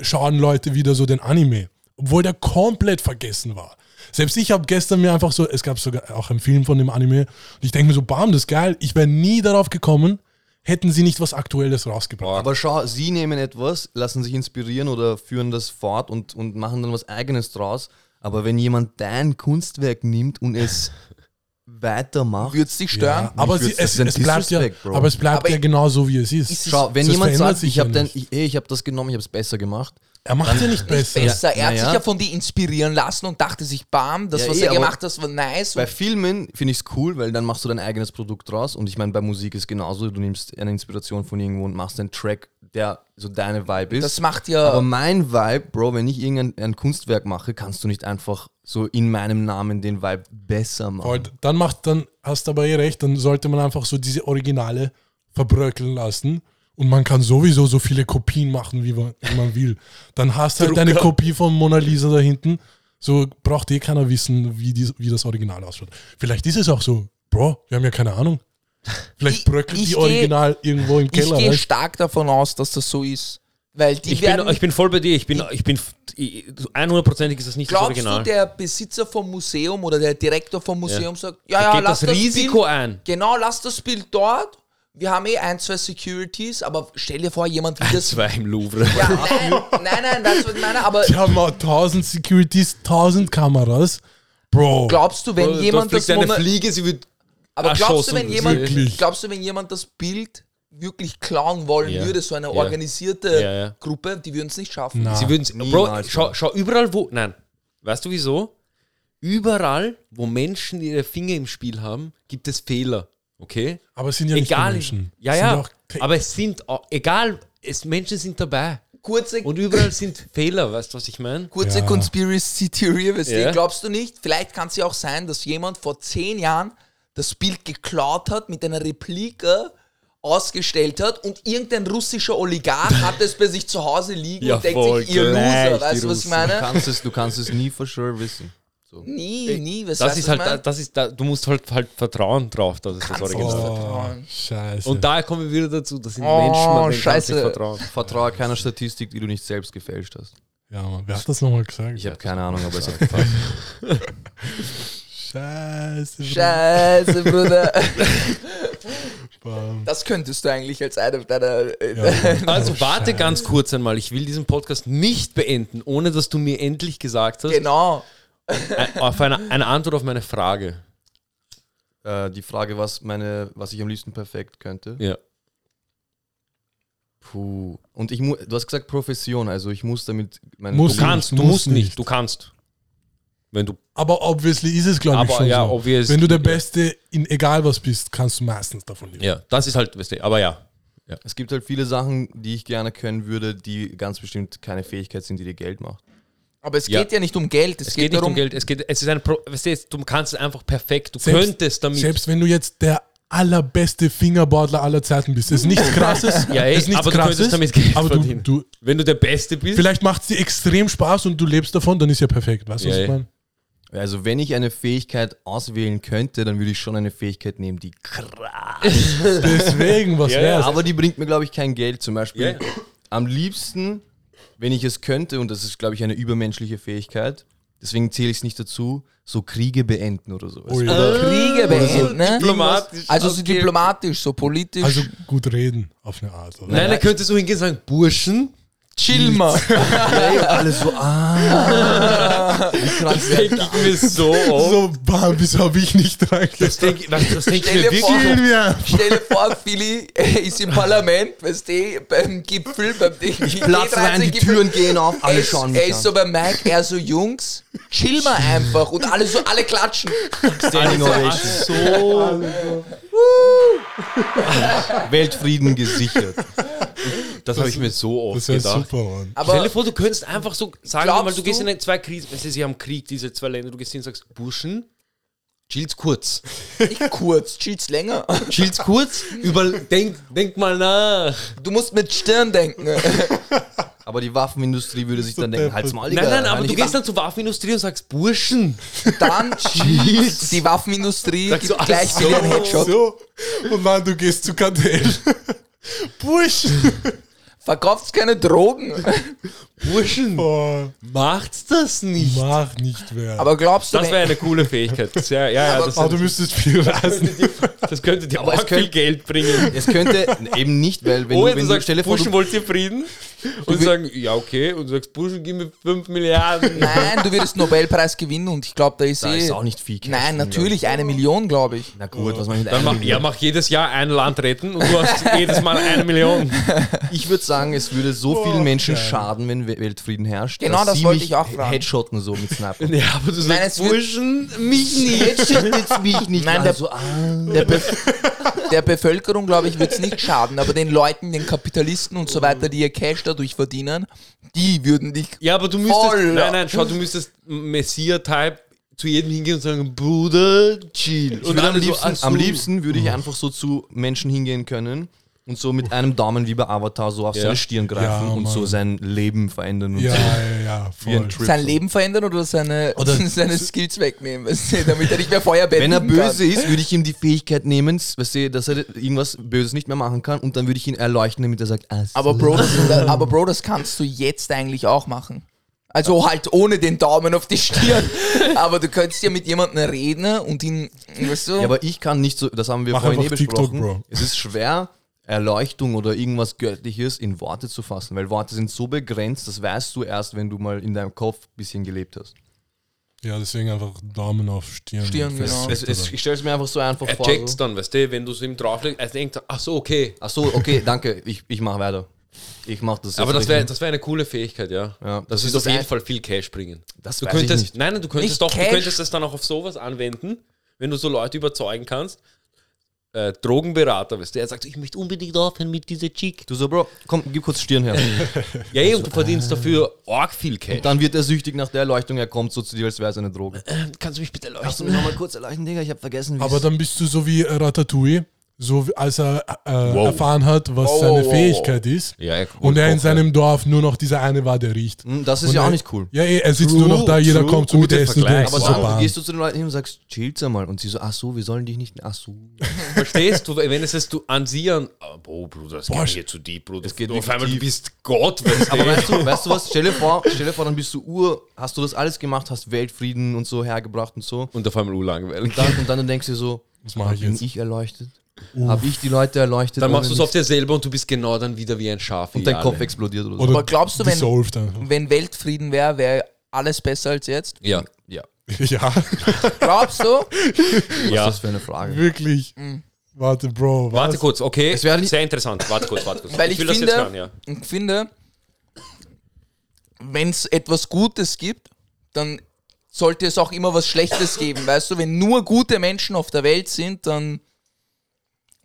schauen Leute wieder so den Anime, obwohl der komplett vergessen war. Selbst ich habe gestern mir einfach so, es gab sogar auch einen Film von dem Anime, und ich denke mir so, bam, das ist geil. Ich wäre nie darauf gekommen, hätten sie nicht was Aktuelles rausgebracht. aber schau, sie nehmen etwas, lassen sich inspirieren oder führen das fort und, und machen dann was Eigenes draus. Aber wenn jemand dein Kunstwerk nimmt und es weitermacht, würde es dich stören? Ja, aber, sie, es, es bleibt ja, Bro. aber es bleibt Aber ja genau so, wie es ist. Es- schau, wenn Das jemand sagt, ich habe ich, ich hab das genommen, ich habe es besser gemacht, Er macht ja nicht besser. Besser. Er hat Naja. sich ja von dir inspirieren lassen und dachte sich, bam, das, Ja, was eh, er gemacht hat, war nice. Bei Filmen finde ich es cool, weil dann machst du dein eigenes Produkt draus. Und ich meine, bei Musik ist genauso. Du nimmst eine Inspiration von irgendwo und machst einen Track, der so deine Vibe ist. das macht ja. Aber mein Vibe, Bro, wenn ich irgendein ein Kunstwerk mache, kannst du nicht einfach so in meinem Namen den Vibe besser machen. Voll, dann macht, dann hast du aber eh recht, dann sollte man einfach so diese Originale verbröckeln lassen. Und man kann sowieso so viele Kopien machen, wie man, wie man will. Dann hast du halt eine Drucker. Kopie von Mona Lisa da hinten. So braucht eh keiner wissen, wie, die, wie das Original ausschaut. Vielleicht ist es auch so, Bro, wir haben ja keine Ahnung. Vielleicht Ich- bröckelt ich die geh- Original irgendwo im ich Keller. gehe weißt? stark davon aus, dass das so ist. Weil die Ich werden. bin, ich bin voll bei dir. Ich bin, ich bin, ich- 100%ig ist das nicht das glaubst Original. du, der Besitzer vom Museum oder der Direktor vom Museum sagt, ja, Da ja, geht lass das das Risiko Bild, ein. Genau, lass das Bild dort. Wir haben eh ein, zwei Securities, aber stell dir vor, jemand will das. Zwei im Louvre. Ja, nein, nein, nein, das wird meine, aber Die haben auch 1000 Securities, 1000 Kameras. Bro, glaubst du, wenn Da jemand das Mona- Fliege, sie wird Aber glaubst du, wenn jemand, Wirklich? glaubst du, wenn jemand das Bild wirklich klauen wollen Ja. würde, so eine Ja. organisierte Ja. Gruppe, die würden es nicht schaffen. Na. Sie würden Bro, niemals schau, schau überall wo. Nein. Weißt du wieso? Überall, wo Menschen ihre Finger im Spiel haben, gibt es Fehler. Okay? aber es sind ja nicht egal. Menschen. Ja, Es sind ja. aber es sind auch, egal, es, Menschen sind dabei. Kurze, Und überall sind Fehler, weißt du, was ich meine? kurze Ja. Conspiracy Theory, weißt du, Ja. glaubst du nicht? Vielleicht kann es ja auch sein, dass jemand vor zehn Jahren das Bild geklaut hat, mit einer Replika ausgestellt hat und irgendein russischer Oligarch hat es bei sich zu Hause liegen Ja, und denkt voll sich, ihr Loser, die weißt du, was ich Russen. du, meine? kannst es, du kannst es nie for sure wissen. So. Nie, nie, was Das ist meine? halt, das ist, da, du musst halt, halt vertrauen drauf, dass es das Original nicht ist. Oh, scheiße. Und daher kommen wir wieder dazu, das sind Oh, Menschen, man scheiße. nicht vertrauen. Vertraue keiner Statistik, die du nicht selbst gefälscht hast. ja, Mann, wer hat das nochmal gesagt? Ich habe keine Ahnung, aber es hat gepasst. Scheiße. Bro. Scheiße, Bruder. Bam. Das könntest du eigentlich als einer deiner. äh, Ja. Also Oh, warte Scheiße. ganz kurz einmal, ich will diesen Podcast nicht beenden, ohne dass du mir endlich gesagt hast, genau. ein, auf eine, eine Antwort auf meine Frage. äh, die Frage, was, meine, was ich am liebsten perfekt könnte. Ja. Puh. Und ich mu du hast gesagt Profession, also ich muss damit meine Muss Du kannst, du musst musst nicht, nicht. du kannst. Wenn du, Aber obviously ist es, glaube ich, schon ja, so. Wenn du der Beste in egal was bist, kannst du meistens davon leben. Ja, das ist halt, weißt du, aber ja. Es gibt halt viele Sachen, die ich gerne können würde, die ganz bestimmt keine Fähigkeit sind, die dir Geld macht. Aber es Ja. geht ja nicht um Geld, es, Es geht, geht nicht darum. um Geld, es geht, es ist ein, Pro, weißt du, du kannst es einfach perfekt, du Selbst- könntest damit. Selbst wenn du jetzt der allerbeste Fingerbordler aller Zeiten bist, ist nichts krasses. Ja, ey, ist nichts aber du krasses, könntest damit Geld aber du, verdienen. du, wenn du der Beste bist, vielleicht macht es dir extrem Spaß und du lebst davon, dann ist ja perfekt. Weißt du, Ja, was ich ja. meine? Also wenn ich eine Fähigkeit auswählen könnte, dann würde ich schon eine Fähigkeit nehmen, die krass. Deswegen, was Ja, wär's? Aber die bringt mir, glaube ich, kein Geld. Zum Beispiel Ja. am liebsten, wenn ich es könnte, und das ist, glaube ich, eine übermenschliche Fähigkeit, deswegen zähle ich es nicht dazu, so Kriege beenden oder sowas. Ui. Oder Kriege beenden, ne? diplomatisch. Also so diplomatisch, so politisch. Also gut reden auf eine Art. Oder? Nein, er könnte so hingehen und sagen, Burschen, chill mal. Ja, alle so, ah. Wie Das denke ich mir so oft. So, bam, wieso habe ich nicht Das denke das denk ich Stell mir wirklich. Stell dir vor, Philly ist im Parlament, weißt du, beim Gipfel, beim ich Platz rein, die Türen gehen auf, alle schauen mich er ist so bei Mike, er so, Jungs, chill mal einfach. Und alle so, alle klatschen. Standing Ovation. so. Weltfrieden gesichert. Das habe ich mir so oft Das gedacht. Super, Mann. Stell dir Aber vor, du könntest einfach so sagen, wir mal, du gehst in zwei Krisen, weißt du, sie haben Krieg, diese zwei Länder, du gehst hin und sagst, Burschen, chill's kurz. nicht kurz, chill's länger. Chill's kurz, über, denk, denk mal nach. Du musst mit Stirn denken. Aber die Waffenindustrie würde sich dann denken, halt's mal, Nein, nein, aber du gehst dann zur Waffenindustrie und sagst, Burschen. Dann chill's. Die Waffenindustrie Sagst gibt du, gleich wieder einen so. Headshot. So. Und dann du gehst zu Kartell. Bursch. Verkauft keine Drogen. Burschen, Boah, macht's das nicht. mach nicht mehr. Aber glaubst du, Das wäre eine coole Fähigkeit. Sehr, ja, ja, Aber- das, Aber du müsstest viel reisen. das könnte dir Aber auch es viel könnte- Geld bringen. Es könnte eben nicht, weil wenn oh, du, du wenn du sagst, vor, Burschen, du, wollt ihr Frieden? Und sagen, ja, okay. Und du sagst, Burschen, gib mir 5 Milliarden. nein, du würdest Nobelpreis gewinnen und ich glaube, da ist da eh... ist auch nicht viel Cash Nein, natürlich, eine Million, glaube ich. Na gut, was man mit Dann einer mach, Million? ja, mach jedes Jahr ein Land retten und du hast jedes Mal eine Million. Ich würde sagen, es würde so vielen Menschen schaden, wenn We- Weltfrieden herrscht. Genau, dass das sie wollte mich ich auch fragen. Headshotten so mit Sniper. Ja, aber du Nein, sagst, es wird- Burschen, mich nicht. Headshot jetzt mich nicht. Nein, Nein, der- ah. Der, Be der Bevölkerung, glaube ich, wird es nicht schaden, aber den Leuten, den Kapitalisten und so weiter, die ihr Cash dadurch verdienen, die würden dich... Ja, aber du müsstest. Voll. Nein, nein, schau, du müsstest Messiah-Type zu jedem hingehen und sagen, Bruder, chill. Würde am, liebsten, so. am liebsten würde ich einfach so zu Menschen hingehen können und so mit einem Daumen wie bei Avatar so auf Ja. seine Stirn greifen Ja, und so sein Leben verändern und Ja, so. ja, ja, voll. Sein Leben verändern oder seine, Oder- seine Skills wegnehmen, weißt du, damit er nicht mehr Feuer Wenn er bändigen kann. böse ist, würde ich ihm die Fähigkeit nehmen, weißt du, dass er irgendwas Böses nicht mehr machen kann und dann würde ich ihn erleuchten, damit er sagt, ah. Aber Bro, das, aber Bro, das kannst du jetzt eigentlich auch machen. Also halt ohne den Daumen auf die Stirn. aber du könntest ja mit jemandem reden und ihn, weißt du, Ja, aber ich kann nicht so, das haben wir Mach vorhin eh einfach TikTok, besprochen. Bro. Es ist schwer, Erleuchtung oder irgendwas Göttliches in Worte zu fassen, weil Worte sind so begrenzt, das weißt du erst, wenn du mal in deinem Kopf ein bisschen gelebt hast. Ja, deswegen einfach Daumen auf Stirn. Stirn, genau. Es, es, ich stelle es mir einfach so einfach Er vor. checkt's So. dann, weißt du, wenn du es ihm drauflegst, er denkt, ach so, okay. Ach so, okay, danke, ich, ich mache weiter. Ich mache das. Aber das wäre das wär eine coole Fähigkeit, ja. Ja, das, das ist ist auf das jeden Fall viel Cash bringen. das Du weiß ich könntest, nicht. nein, nein, du könntest Nicht doch, du Cash. könntest das dann auch auf sowas anwenden, wenn du so Leute überzeugen kannst. Äh, Drogenberater, weißt du, er sagt, ich möchte unbedingt aufhören mit dieser Chick. Du so, Bro, komm, gib kurz Stirn her. Ja, ey, und du verdienst dafür arg viel Cash. Und dann wird er süchtig nach der Erleuchtung, er kommt so zu dir, als wäre es eine Droge. kannst du mich bitte Kannst du erleuchten? mich nochmal kurz erleuchten, Digga? Ich habe vergessen, wie Aber dann bist du so wie Ratatouille, so als er äh, Wow. erfahren hat, was Wow, seine wow, Fähigkeit ist. Ja, ja, Und er in seinem Dorf nur noch dieser eine war, der riecht. Hm, Das ist Und ja er- auch nicht cool. Ja, er sitzt True, nur noch da, jeder true, kommt so mit Essen. Vergleich. Aber so, dann gehst du zu den Leuten hin und sagst, chillt's einmal. Und sie so, ach so, wir sollen dich nicht, ach so. Verstehst du, wenn es ist, du an sie an, oh, boah, Bruder, das Boah, geht hier zu deep, Bruder. es geht du, auf einmal, du bist Gott, weißt Aber weißt du, weißt du was? Stell dir vor, stell dir vor, dann bist du Ur, hast du das alles gemacht, hast Weltfrieden und so hergebracht und so. Und auf einmal urlangweilig. Und dann, und dann denkst du so, Was mache ich bin jetzt? ich erleuchtet? Habe ich die Leute erleuchtet? Dann machst du es auf dir selber und du bist genau dann wieder wie ein Schaf. Und dein alle. Kopf explodiert oder so. Oder Aber glaubst du, wenn- wenn Weltfrieden wäre, wäre alles besser als jetzt? Ja, ja. Ja, Glaubst du? Was ja. ist das für eine Frage? wirklich. Warte, Bro. Warte was? kurz, okay. Es wäre Sehr interessant. Warte kurz, warte kurz. Weil ich, will das finde, jetzt hören, ja. ich finde, wenn es etwas Gutes gibt, dann sollte es auch immer was Schlechtes geben. Weißt du, wenn nur gute Menschen auf der Welt sind, dann,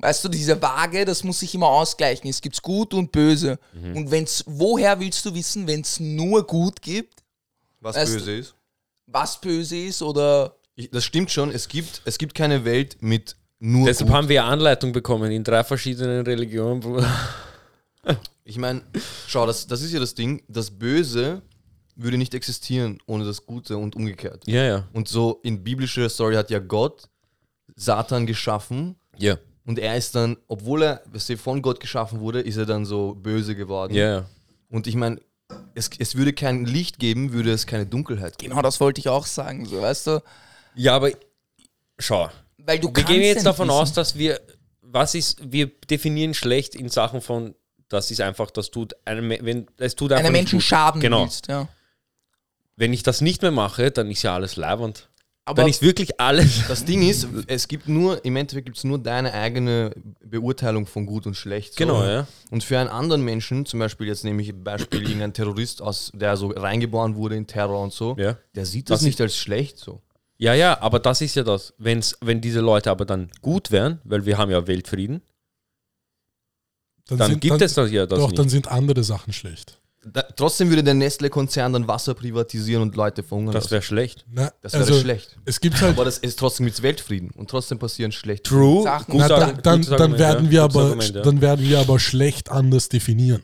weißt du, diese Waage, das muss sich immer ausgleichen. Es gibt gut und böse. Mhm. Und wenn's, woher willst du wissen, wenn es nur gut gibt, Was Weißt böse ist? was böse ist oder Ich, das stimmt schon, es gibt, es gibt keine Welt mit nur Deshalb gut. haben wir Anleitung bekommen in drei verschiedenen Religionen. Bruder. Ich meine, schau, das, das ist ja das Ding, das Böse würde nicht existieren ohne das Gute und umgekehrt. Ja, ja. Und so in biblischer Story hat ja Gott Satan geschaffen Ja, und er ist dann, obwohl er weißt du, von Gott geschaffen wurde, ist er dann so böse geworden. ja, ja. Und ich meine, es, es würde kein Licht geben, würde es keine Dunkelheit geben. genau das wollte ich auch sagen, so weißt du, Ja, aber schau. weil du Wir gehen jetzt davon wissen. aus, dass wir, was ist, wir definieren schlecht in Sachen von das ist einfach, das tut einem, wenn, es tut einfach Einem Menschen gut. schaden Genau. willst. Ja. Wenn ich das nicht mehr mache, dann ist ja alles leibend. Aber Dann ist wirklich alles. Das Ding ist, es gibt nur, im Endeffekt gibt es nur deine eigene Beurteilung von gut und schlecht. So. Genau, ja. Und für einen anderen Menschen, zum Beispiel jetzt nehme ich ein Beispiel irgendein Terrorist aus, der so reingeboren wurde in Terror und so, Ja. der sieht das Das nicht als schlecht so. Ja, ja, aber das ist ja das. Wenn's, wenn diese Leute aber dann gut wären, weil wir haben ja Weltfrieden, dann sind- gibt es das ja das Doch, nicht. dann sind andere Sachen schlecht. Da, trotzdem würde der Nestle-Konzern dann Wasser privatisieren und Leute verhungern das wäre schlecht. Na, Das wäre also, schlecht. Es gibt halt. Aber das ist trotzdem mit Weltfrieden und trotzdem passieren schlechte True. Sachen- Na, Argu- dann, dann, werden wir aber, Argument, ja. dann werden wir aber schlecht anders definieren.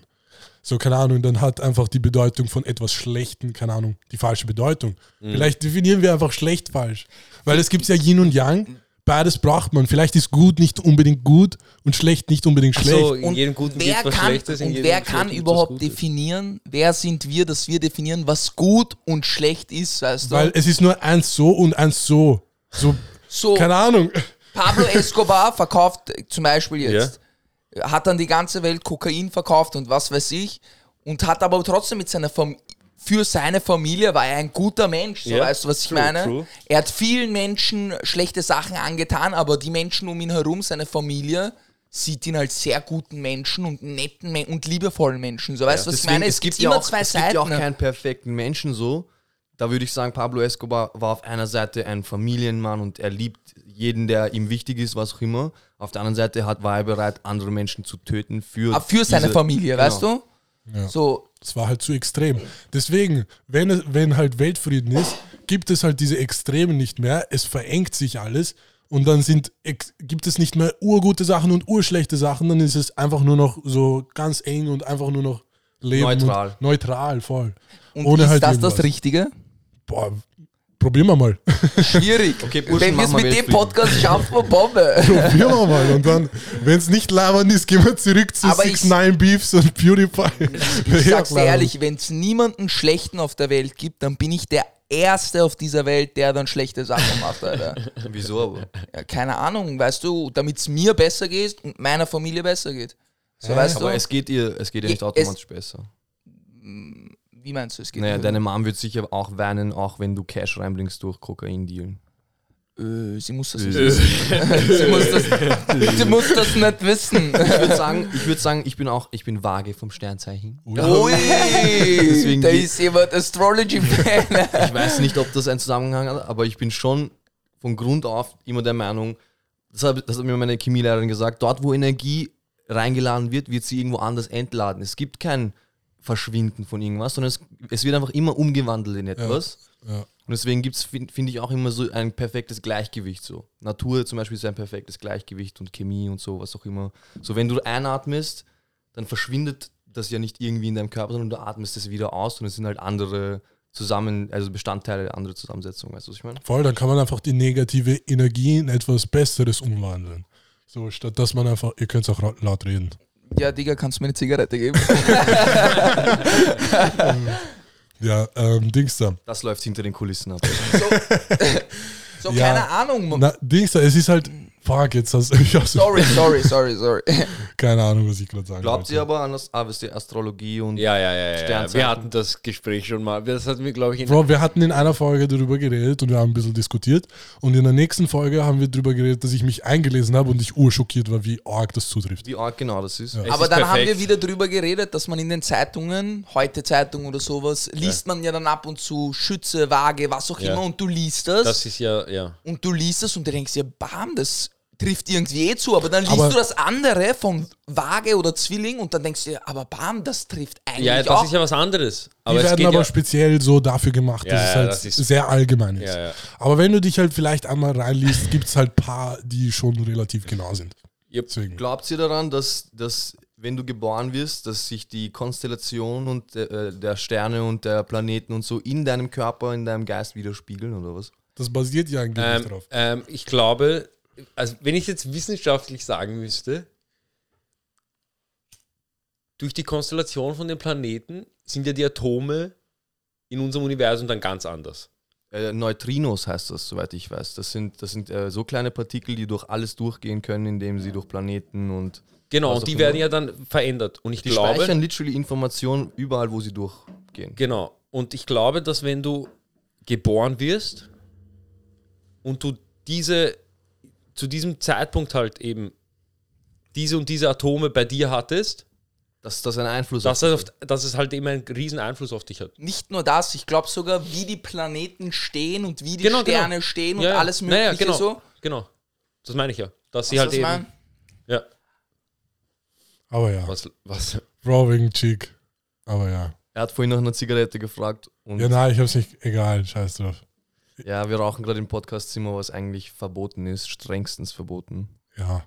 So, keine Ahnung, dann hat einfach die Bedeutung von etwas Schlechten, keine Ahnung, die falsche Bedeutung. Mhm. Vielleicht definieren wir einfach schlecht falsch. Weil es gibt ja Yin und Yang, beides braucht man. Vielleicht ist gut nicht unbedingt gut und schlecht nicht unbedingt schlecht. So, in Und jedem Guten wer kann, Schlechtes, in und jedem wer kann überhaupt definieren, wer sind wir, dass wir definieren, was gut und schlecht ist, weißt du? Weil es ist nur eins so und eins so. So, so, keine Ahnung. Pablo Escobar verkauft zum Beispiel jetzt, hat dann die ganze Welt Kokain verkauft und was weiß ich und hat aber trotzdem mit seiner Fam für seine Familie war er ein guter Mensch, so Ja, weißt du, was ich true, meine? true. Er hat vielen Menschen schlechte Sachen angetan, aber die Menschen um ihn herum, seine Familie, sieht ihn als sehr guten Menschen und netten Men und liebevollen Menschen. So weißt du, was ich meine? es gibt immer ja auch, zwei es Seiten. gibt ja auch keinen perfekten Menschen so. Da würde ich sagen, Pablo Escobar war auf einer Seite ein Familienmann und er liebt jeden, der ihm wichtig ist, was auch immer. Auf der anderen Seite hat, war er bereit, andere Menschen zu töten für, Ah, für seine Familie, genau. weißt du? Ja. So, Es war halt zu extrem. Deswegen, wenn, es, wenn halt Weltfrieden ist, gibt es halt diese Extremen nicht mehr. Es verengt sich alles und dann sind, gibt es nicht mehr urgute Sachen und urschlechte Sachen. Dann ist es einfach nur noch so ganz eng und einfach nur noch Leben. Neutral. Neutral, voll. und Ohne ist halt das irgendwas. das Richtige? Boah, probieren wir mal. Schwierig. Okay, Burschen, Wenn wir es mit dem. Podcast schaffen, wir Bombe. probieren wir mal. Und dann, wenn es nicht labern ist, gehen wir zurück zu Aber 6 ich- 9 Beefs und PewDiePie. Ich sag's dir ehrlich, wenn es niemanden Schlechten auf der Welt gibt, dann bin ich der Erste auf dieser Welt, der dann schlechte Sachen macht, Alter. Wieso aber? Ja, keine Ahnung, weißt du, damit es mir besser geht und meiner Familie besser geht. So, weißt Aber du? es geht ihr, es geht ihr nicht Es- automatisch besser. Wie meinst du, es geht Naja, deine Mom wird sicher auch weinen, auch wenn du Cash reinbringst durch Kokain-Dealen. Äh, sie muss das Äh. nicht wissen. sie, muss das, sie muss das nicht wissen. Ich würde sagen, ich würde sagen, ich bin auch, ich bin vage vom Sternzeichen. Ui, Deswegen da ist jemand Astrology-Fan. Ich weiß nicht, ob das einen Zusammenhang hat, aber ich bin schon von Grund auf immer der Meinung, das hat, das hat mir meine Chemielehrerin gesagt, dort wo Energie reingeladen wird, wird sie irgendwo anders entladen. Es gibt kein Verschwinden von irgendwas, sondern es, es wird einfach immer umgewandelt in etwas. Ja. Und deswegen gibt es, finde find ich, auch immer so ein perfektes Gleichgewicht. So. Natur zum Beispiel ist ein perfektes Gleichgewicht und Chemie und so, was auch immer. So, wenn du einatmest, dann verschwindet das ja nicht irgendwie in deinem Körper, sondern du atmest es wieder aus und es sind halt andere zusammen, also Bestandteile, andere Zusammensetzungen, weißt du, was ich meine? Voll, dann kann man einfach die negative Energie in etwas Besseres umwandeln. So, statt dass man einfach, ihr könnt auch ra- laut reden. Ja, Digga, kannst du mir eine Zigarette geben? Ja, ähm, Dings da. Das läuft hinter den Kulissen ab. So, Ja. keine Ahnung. Na, Dings da, es ist halt, fuck, jetzt hast so Sorry, sorry, sorry, sorry. keine Ahnung, was ich gerade sagen Glaubt wollte. ihr aber an das, ah, wisst ihr, Astrologie und Ja, ja, ja, ja, ja. Sternzeichen. Wir hatten das Gespräch schon mal. Das hatten wir, glaube ich, in Bro, wir hatten in einer Folge darüber geredet und wir haben ein bisschen diskutiert. Und in der nächsten Folge haben wir darüber geredet, dass ich mich eingelesen habe und ich urschockiert war, wie arg das zutrifft. wie arg genau das ist. Ja. Aber ist dann haben perfekt. wir wieder drüber geredet, dass man in den Zeitungen, heute Zeitung oder sowas, liest man ja dann ab und zu Schütze, Waage, was auch Ja. immer und du liest das, Das ist ja, ja. und du liest das und du denkst dir, bam, das trifft irgendwie eh zu, aber dann liest Aber- du das andere von Waage oder Zwilling und dann denkst du dir, aber bam, das trifft eigentlich Ja, das auch. ist ja was anderes. Die Aber es werden geht aber ja, speziell so dafür gemacht, Ja, dass es halt das ist- sehr allgemein ist. Ja, ja. Aber wenn du dich halt vielleicht einmal reinliest, gibt es halt paar, die schon relativ genau sind. Yep. Deswegen. Glaubt ihr daran, dass, dass wenn du geboren wirst, dass sich die Konstellation und äh, der Sterne und der Planeten und so in deinem Körper, in deinem Geist widerspiegeln oder was? Das basiert ja angeblich ähm, drauf. ähm, ich glaube, also wenn ich jetzt wissenschaftlich sagen müsste, durch die Konstellation von den Planeten sind ja die Atome in unserem Universum dann ganz anders. Äh, Neutrinos heißt das, soweit ich weiß. Das sind, das sind äh, so kleine Partikel, die durch alles durchgehen können, indem sie durch Planeten und Genau, und die werden ja dann verändert. Und ich Die glaube, speichern literally Informationen überall, wo sie durchgehen. genau. Und ich glaube, dass wenn du geboren wirst und du diese zu diesem Zeitpunkt halt eben diese und diese Atome bei dir hattest, Dass das einen Einfluss dass, auf auf, dass es halt eben einen riesen Einfluss auf dich hat. Nicht nur das, ich glaube sogar, wie die Planeten stehen und wie die Genau, genau. Sterne stehen und Ja, ja. alles mögliche Naja, genau, so. Genau. Das meine ich ja. Dass sie halt du, eben. mein? Ja. Aber ja. Was, was? Bro wegen Chick. Aber ja. Er hat vorhin nach einer Zigarette gefragt ja, nein, ich hab's nicht. Egal, scheiß drauf. Wir rauchen gerade im Podcastzimmer, was eigentlich verboten ist, strengstens verboten. Ja.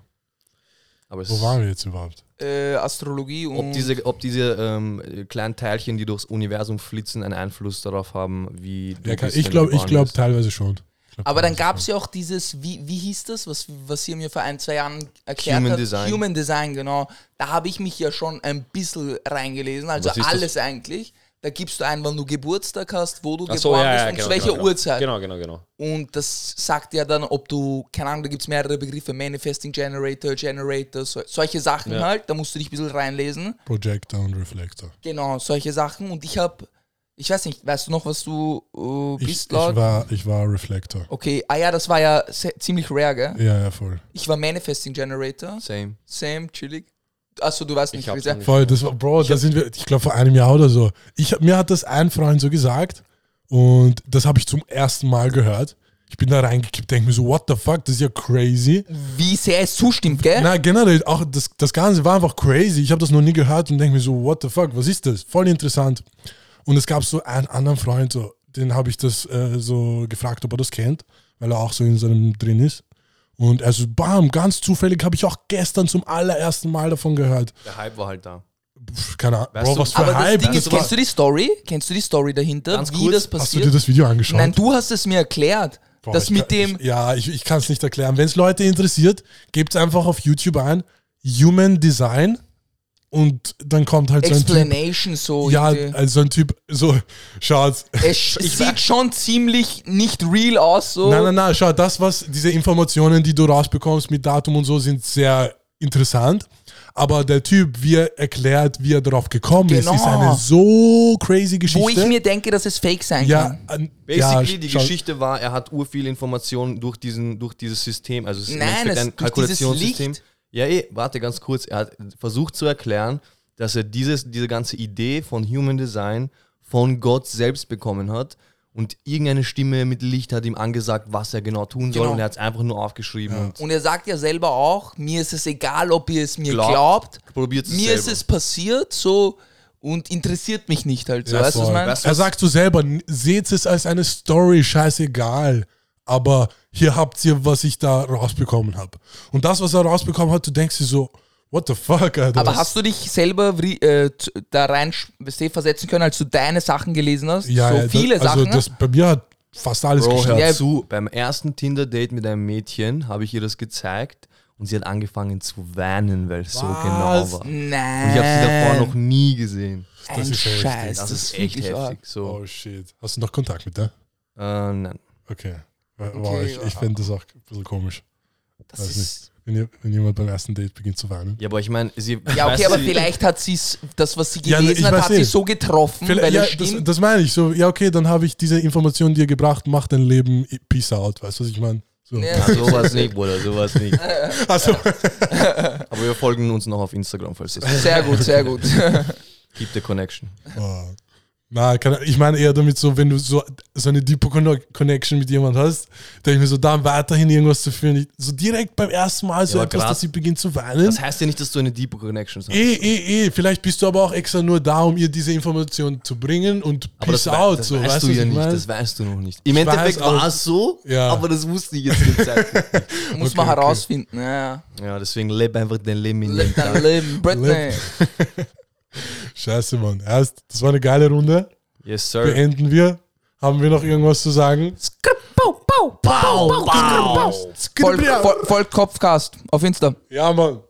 Aber es Wo waren wir jetzt überhaupt? Äh, Astrologie und ob diese, ob diese ähm, kleinen Teilchen, die durchs Universum flitzen, einen Einfluss darauf haben, wie du Ja, kann, bist, ich glaube ich glaub teilweise schon. Glaub Aber dann gab es ja auch dieses, wie, wie hieß das, was, was ihr mir vor ein, zwei Jahren erklärt Human habt? Design. Human Design, genau. Da habe ich mich ja schon ein bisschen reingelesen, also ist das? alles eigentlich. Da gibst du ein, wann du Geburtstag hast, wo du Ach so, geboren ja, bist ja, und genau, zu welcher genau, genau. Uhrzeit. Genau, genau, genau. Und das sagt ja dann, ob du, keine Ahnung, da gibt es mehrere Begriffe, Manifesting Generator, Generator, so, solche Sachen Ja. halt, da musst du dich ein bisschen reinlesen. Projector und Reflector. Genau, solche Sachen. Und ich habe, ich weiß nicht, weißt du noch, was du äh, Ich, bist ich, laut? war, ich war Reflector. okay, ah ja, das war ja ziemlich rare, gell? Ja, ja, voll. Ich war Manifesting Generator. Same. Same, chillig. Achso, du weißt nicht, Ich nicht. Voll, das war, Bro, da sind wir, ich glaube vor einem Jahr oder so. Ich, mir hat das ein Freund so gesagt und das habe ich zum ersten Mal gehört. Ich bin da reingekippt, denke mir so, what the fuck, das ist ja crazy. Wie sehr es zustimmt, gell? Na, generell, auch das, das Ganze war einfach crazy. Ich habe das noch nie gehört und denke mir so, what the fuck, was ist das? Voll interessant. Und es gab so einen anderen Freund, so, den habe ich das äh, so gefragt, ob er das kennt, weil er auch so in seinem drin ist. Und er so, bam, ganz zufällig habe ich auch gestern zum allerersten Mal davon gehört. Der Hype war halt da. Pff, keine Ahnung, Weißt Bro, was für Aber das Hype. Ding ist, war- kennst du die Story? Kennst du die Story dahinter? Ganz wie kurz, das hast du passiert? dir das Video angeschaut? Nein, du hast es mir erklärt. Boah, das mit kann, dem. Ich, ja, ich, ich kann es nicht erklären. Wenn es Leute interessiert, gebt einfach auf YouTube ein, Human Design und dann kommt halt so ein Typ. Explanation so. Ja, irgendwie. also ein Typ, so, schaut. es sieht schon ziemlich nicht real aus. So. Nein, nein, nein, schau, das, was, diese Informationen, die du rausbekommst mit Datum und so, sind sehr interessant. Aber der Typ, wie er erklärt, wie er darauf gekommen Genau. ist, ist eine so crazy Geschichte. Wo ich mir denke, dass es fake sein ja, kann. an, Basically, ja, die schau, Geschichte war, er hat ur viel Informationen durch, diesen, durch dieses System, also es ist Nein, ein dieses Kalkulationssystem. Licht. Ja, eh, warte ganz kurz. Er hat versucht zu erklären, dass er dieses, diese ganze Idee von Human Design von Gott selbst bekommen hat und irgendeine Stimme mit Licht hat ihm angesagt, was er genau tun soll Genau. und er hat es einfach nur aufgeschrieben und Und er sagt ja selber auch, mir ist es egal, ob ihr es mir Glaubt, glaubt. probiert es Mir selber. ist es passiert so und interessiert mich nicht halt so. Ja, weißt du, was meine? Weißt du, Er was- sagt so selber, seht es als eine Story, scheißegal. Aber hier habt ihr, was ich da rausbekommen habe. Und das, was er rausbekommen hat, du denkst dir so, what the fuck, Alter. Aber hast du dich selber äh, da rein versetzen können, als du deine Sachen gelesen hast? ja, so ja, viele da, also Sachen. das, bei mir hat fast alles Bro, hör zu, beim ersten Tinder-Date mit einem Mädchen habe ich ihr das gezeigt und sie hat angefangen zu weinen, weil es so genau war. Nein. Und ich habe sie davor noch nie gesehen. Ein ist heftig. Scheiß, Das, das, ist echt heftig. So. Oh shit. Hast du noch Kontakt mit der? Äh, nein. Okay. Wow, Okay, ich, ich ja. finde das auch ein bisschen komisch. Das Weiß ist, Wenn, ihr, wenn jemand beim ersten Date beginnt zu weinen. Ja, aber ich meine, sie. ja, okay, aber vielleicht hat sie das, was sie Ja, gelesen ich hat, hat sie so getroffen, Vielleicht- weil ja, es das, stimmt. das meine ich. So, ja, okay, dann habe ich diese Information dir gebracht, mach dein Leben, peace out. Weißt du, was ich meine? So. Ja. Ja, sowas nicht, Bruder, sowas nicht. Also, Aber wir folgen uns noch auf Instagram, falls das sehr gut, sehr gut. Keep the connection. oh. Na, kann, ich meine eher damit so, wenn du so, so eine Deeper Conno- Connection mit jemand hast, denke ich mir so, dann weiterhin irgendwas zu führen. Ich- So direkt beim ersten Mal so Ja, etwas, grad- dass sie beginnt zu weinen. Das heißt ja nicht, dass du eine deep Connection hast. Eh, eh, eh. Vielleicht bist du aber auch extra nur da, um ihr diese Information zu bringen und aber peace das, out. das so, weißt weißt du ja ich nicht. mein? Das weißt du noch nicht. Im Ich Endeffekt war es so, Ja. aber das wusste ich jetzt nicht. Muss Okay, man okay. herausfinden. Ja. Ja, deswegen lebe einfach dein Leben in Leb dein. Leben. Britney. Scheiße, Mann. Erst, das war eine geile Runde. Yes, sir. Beenden wir. Haben wir noch irgendwas zu sagen? Folgt Voll, voll, Kopfcast auf Insta. Ja, Mann.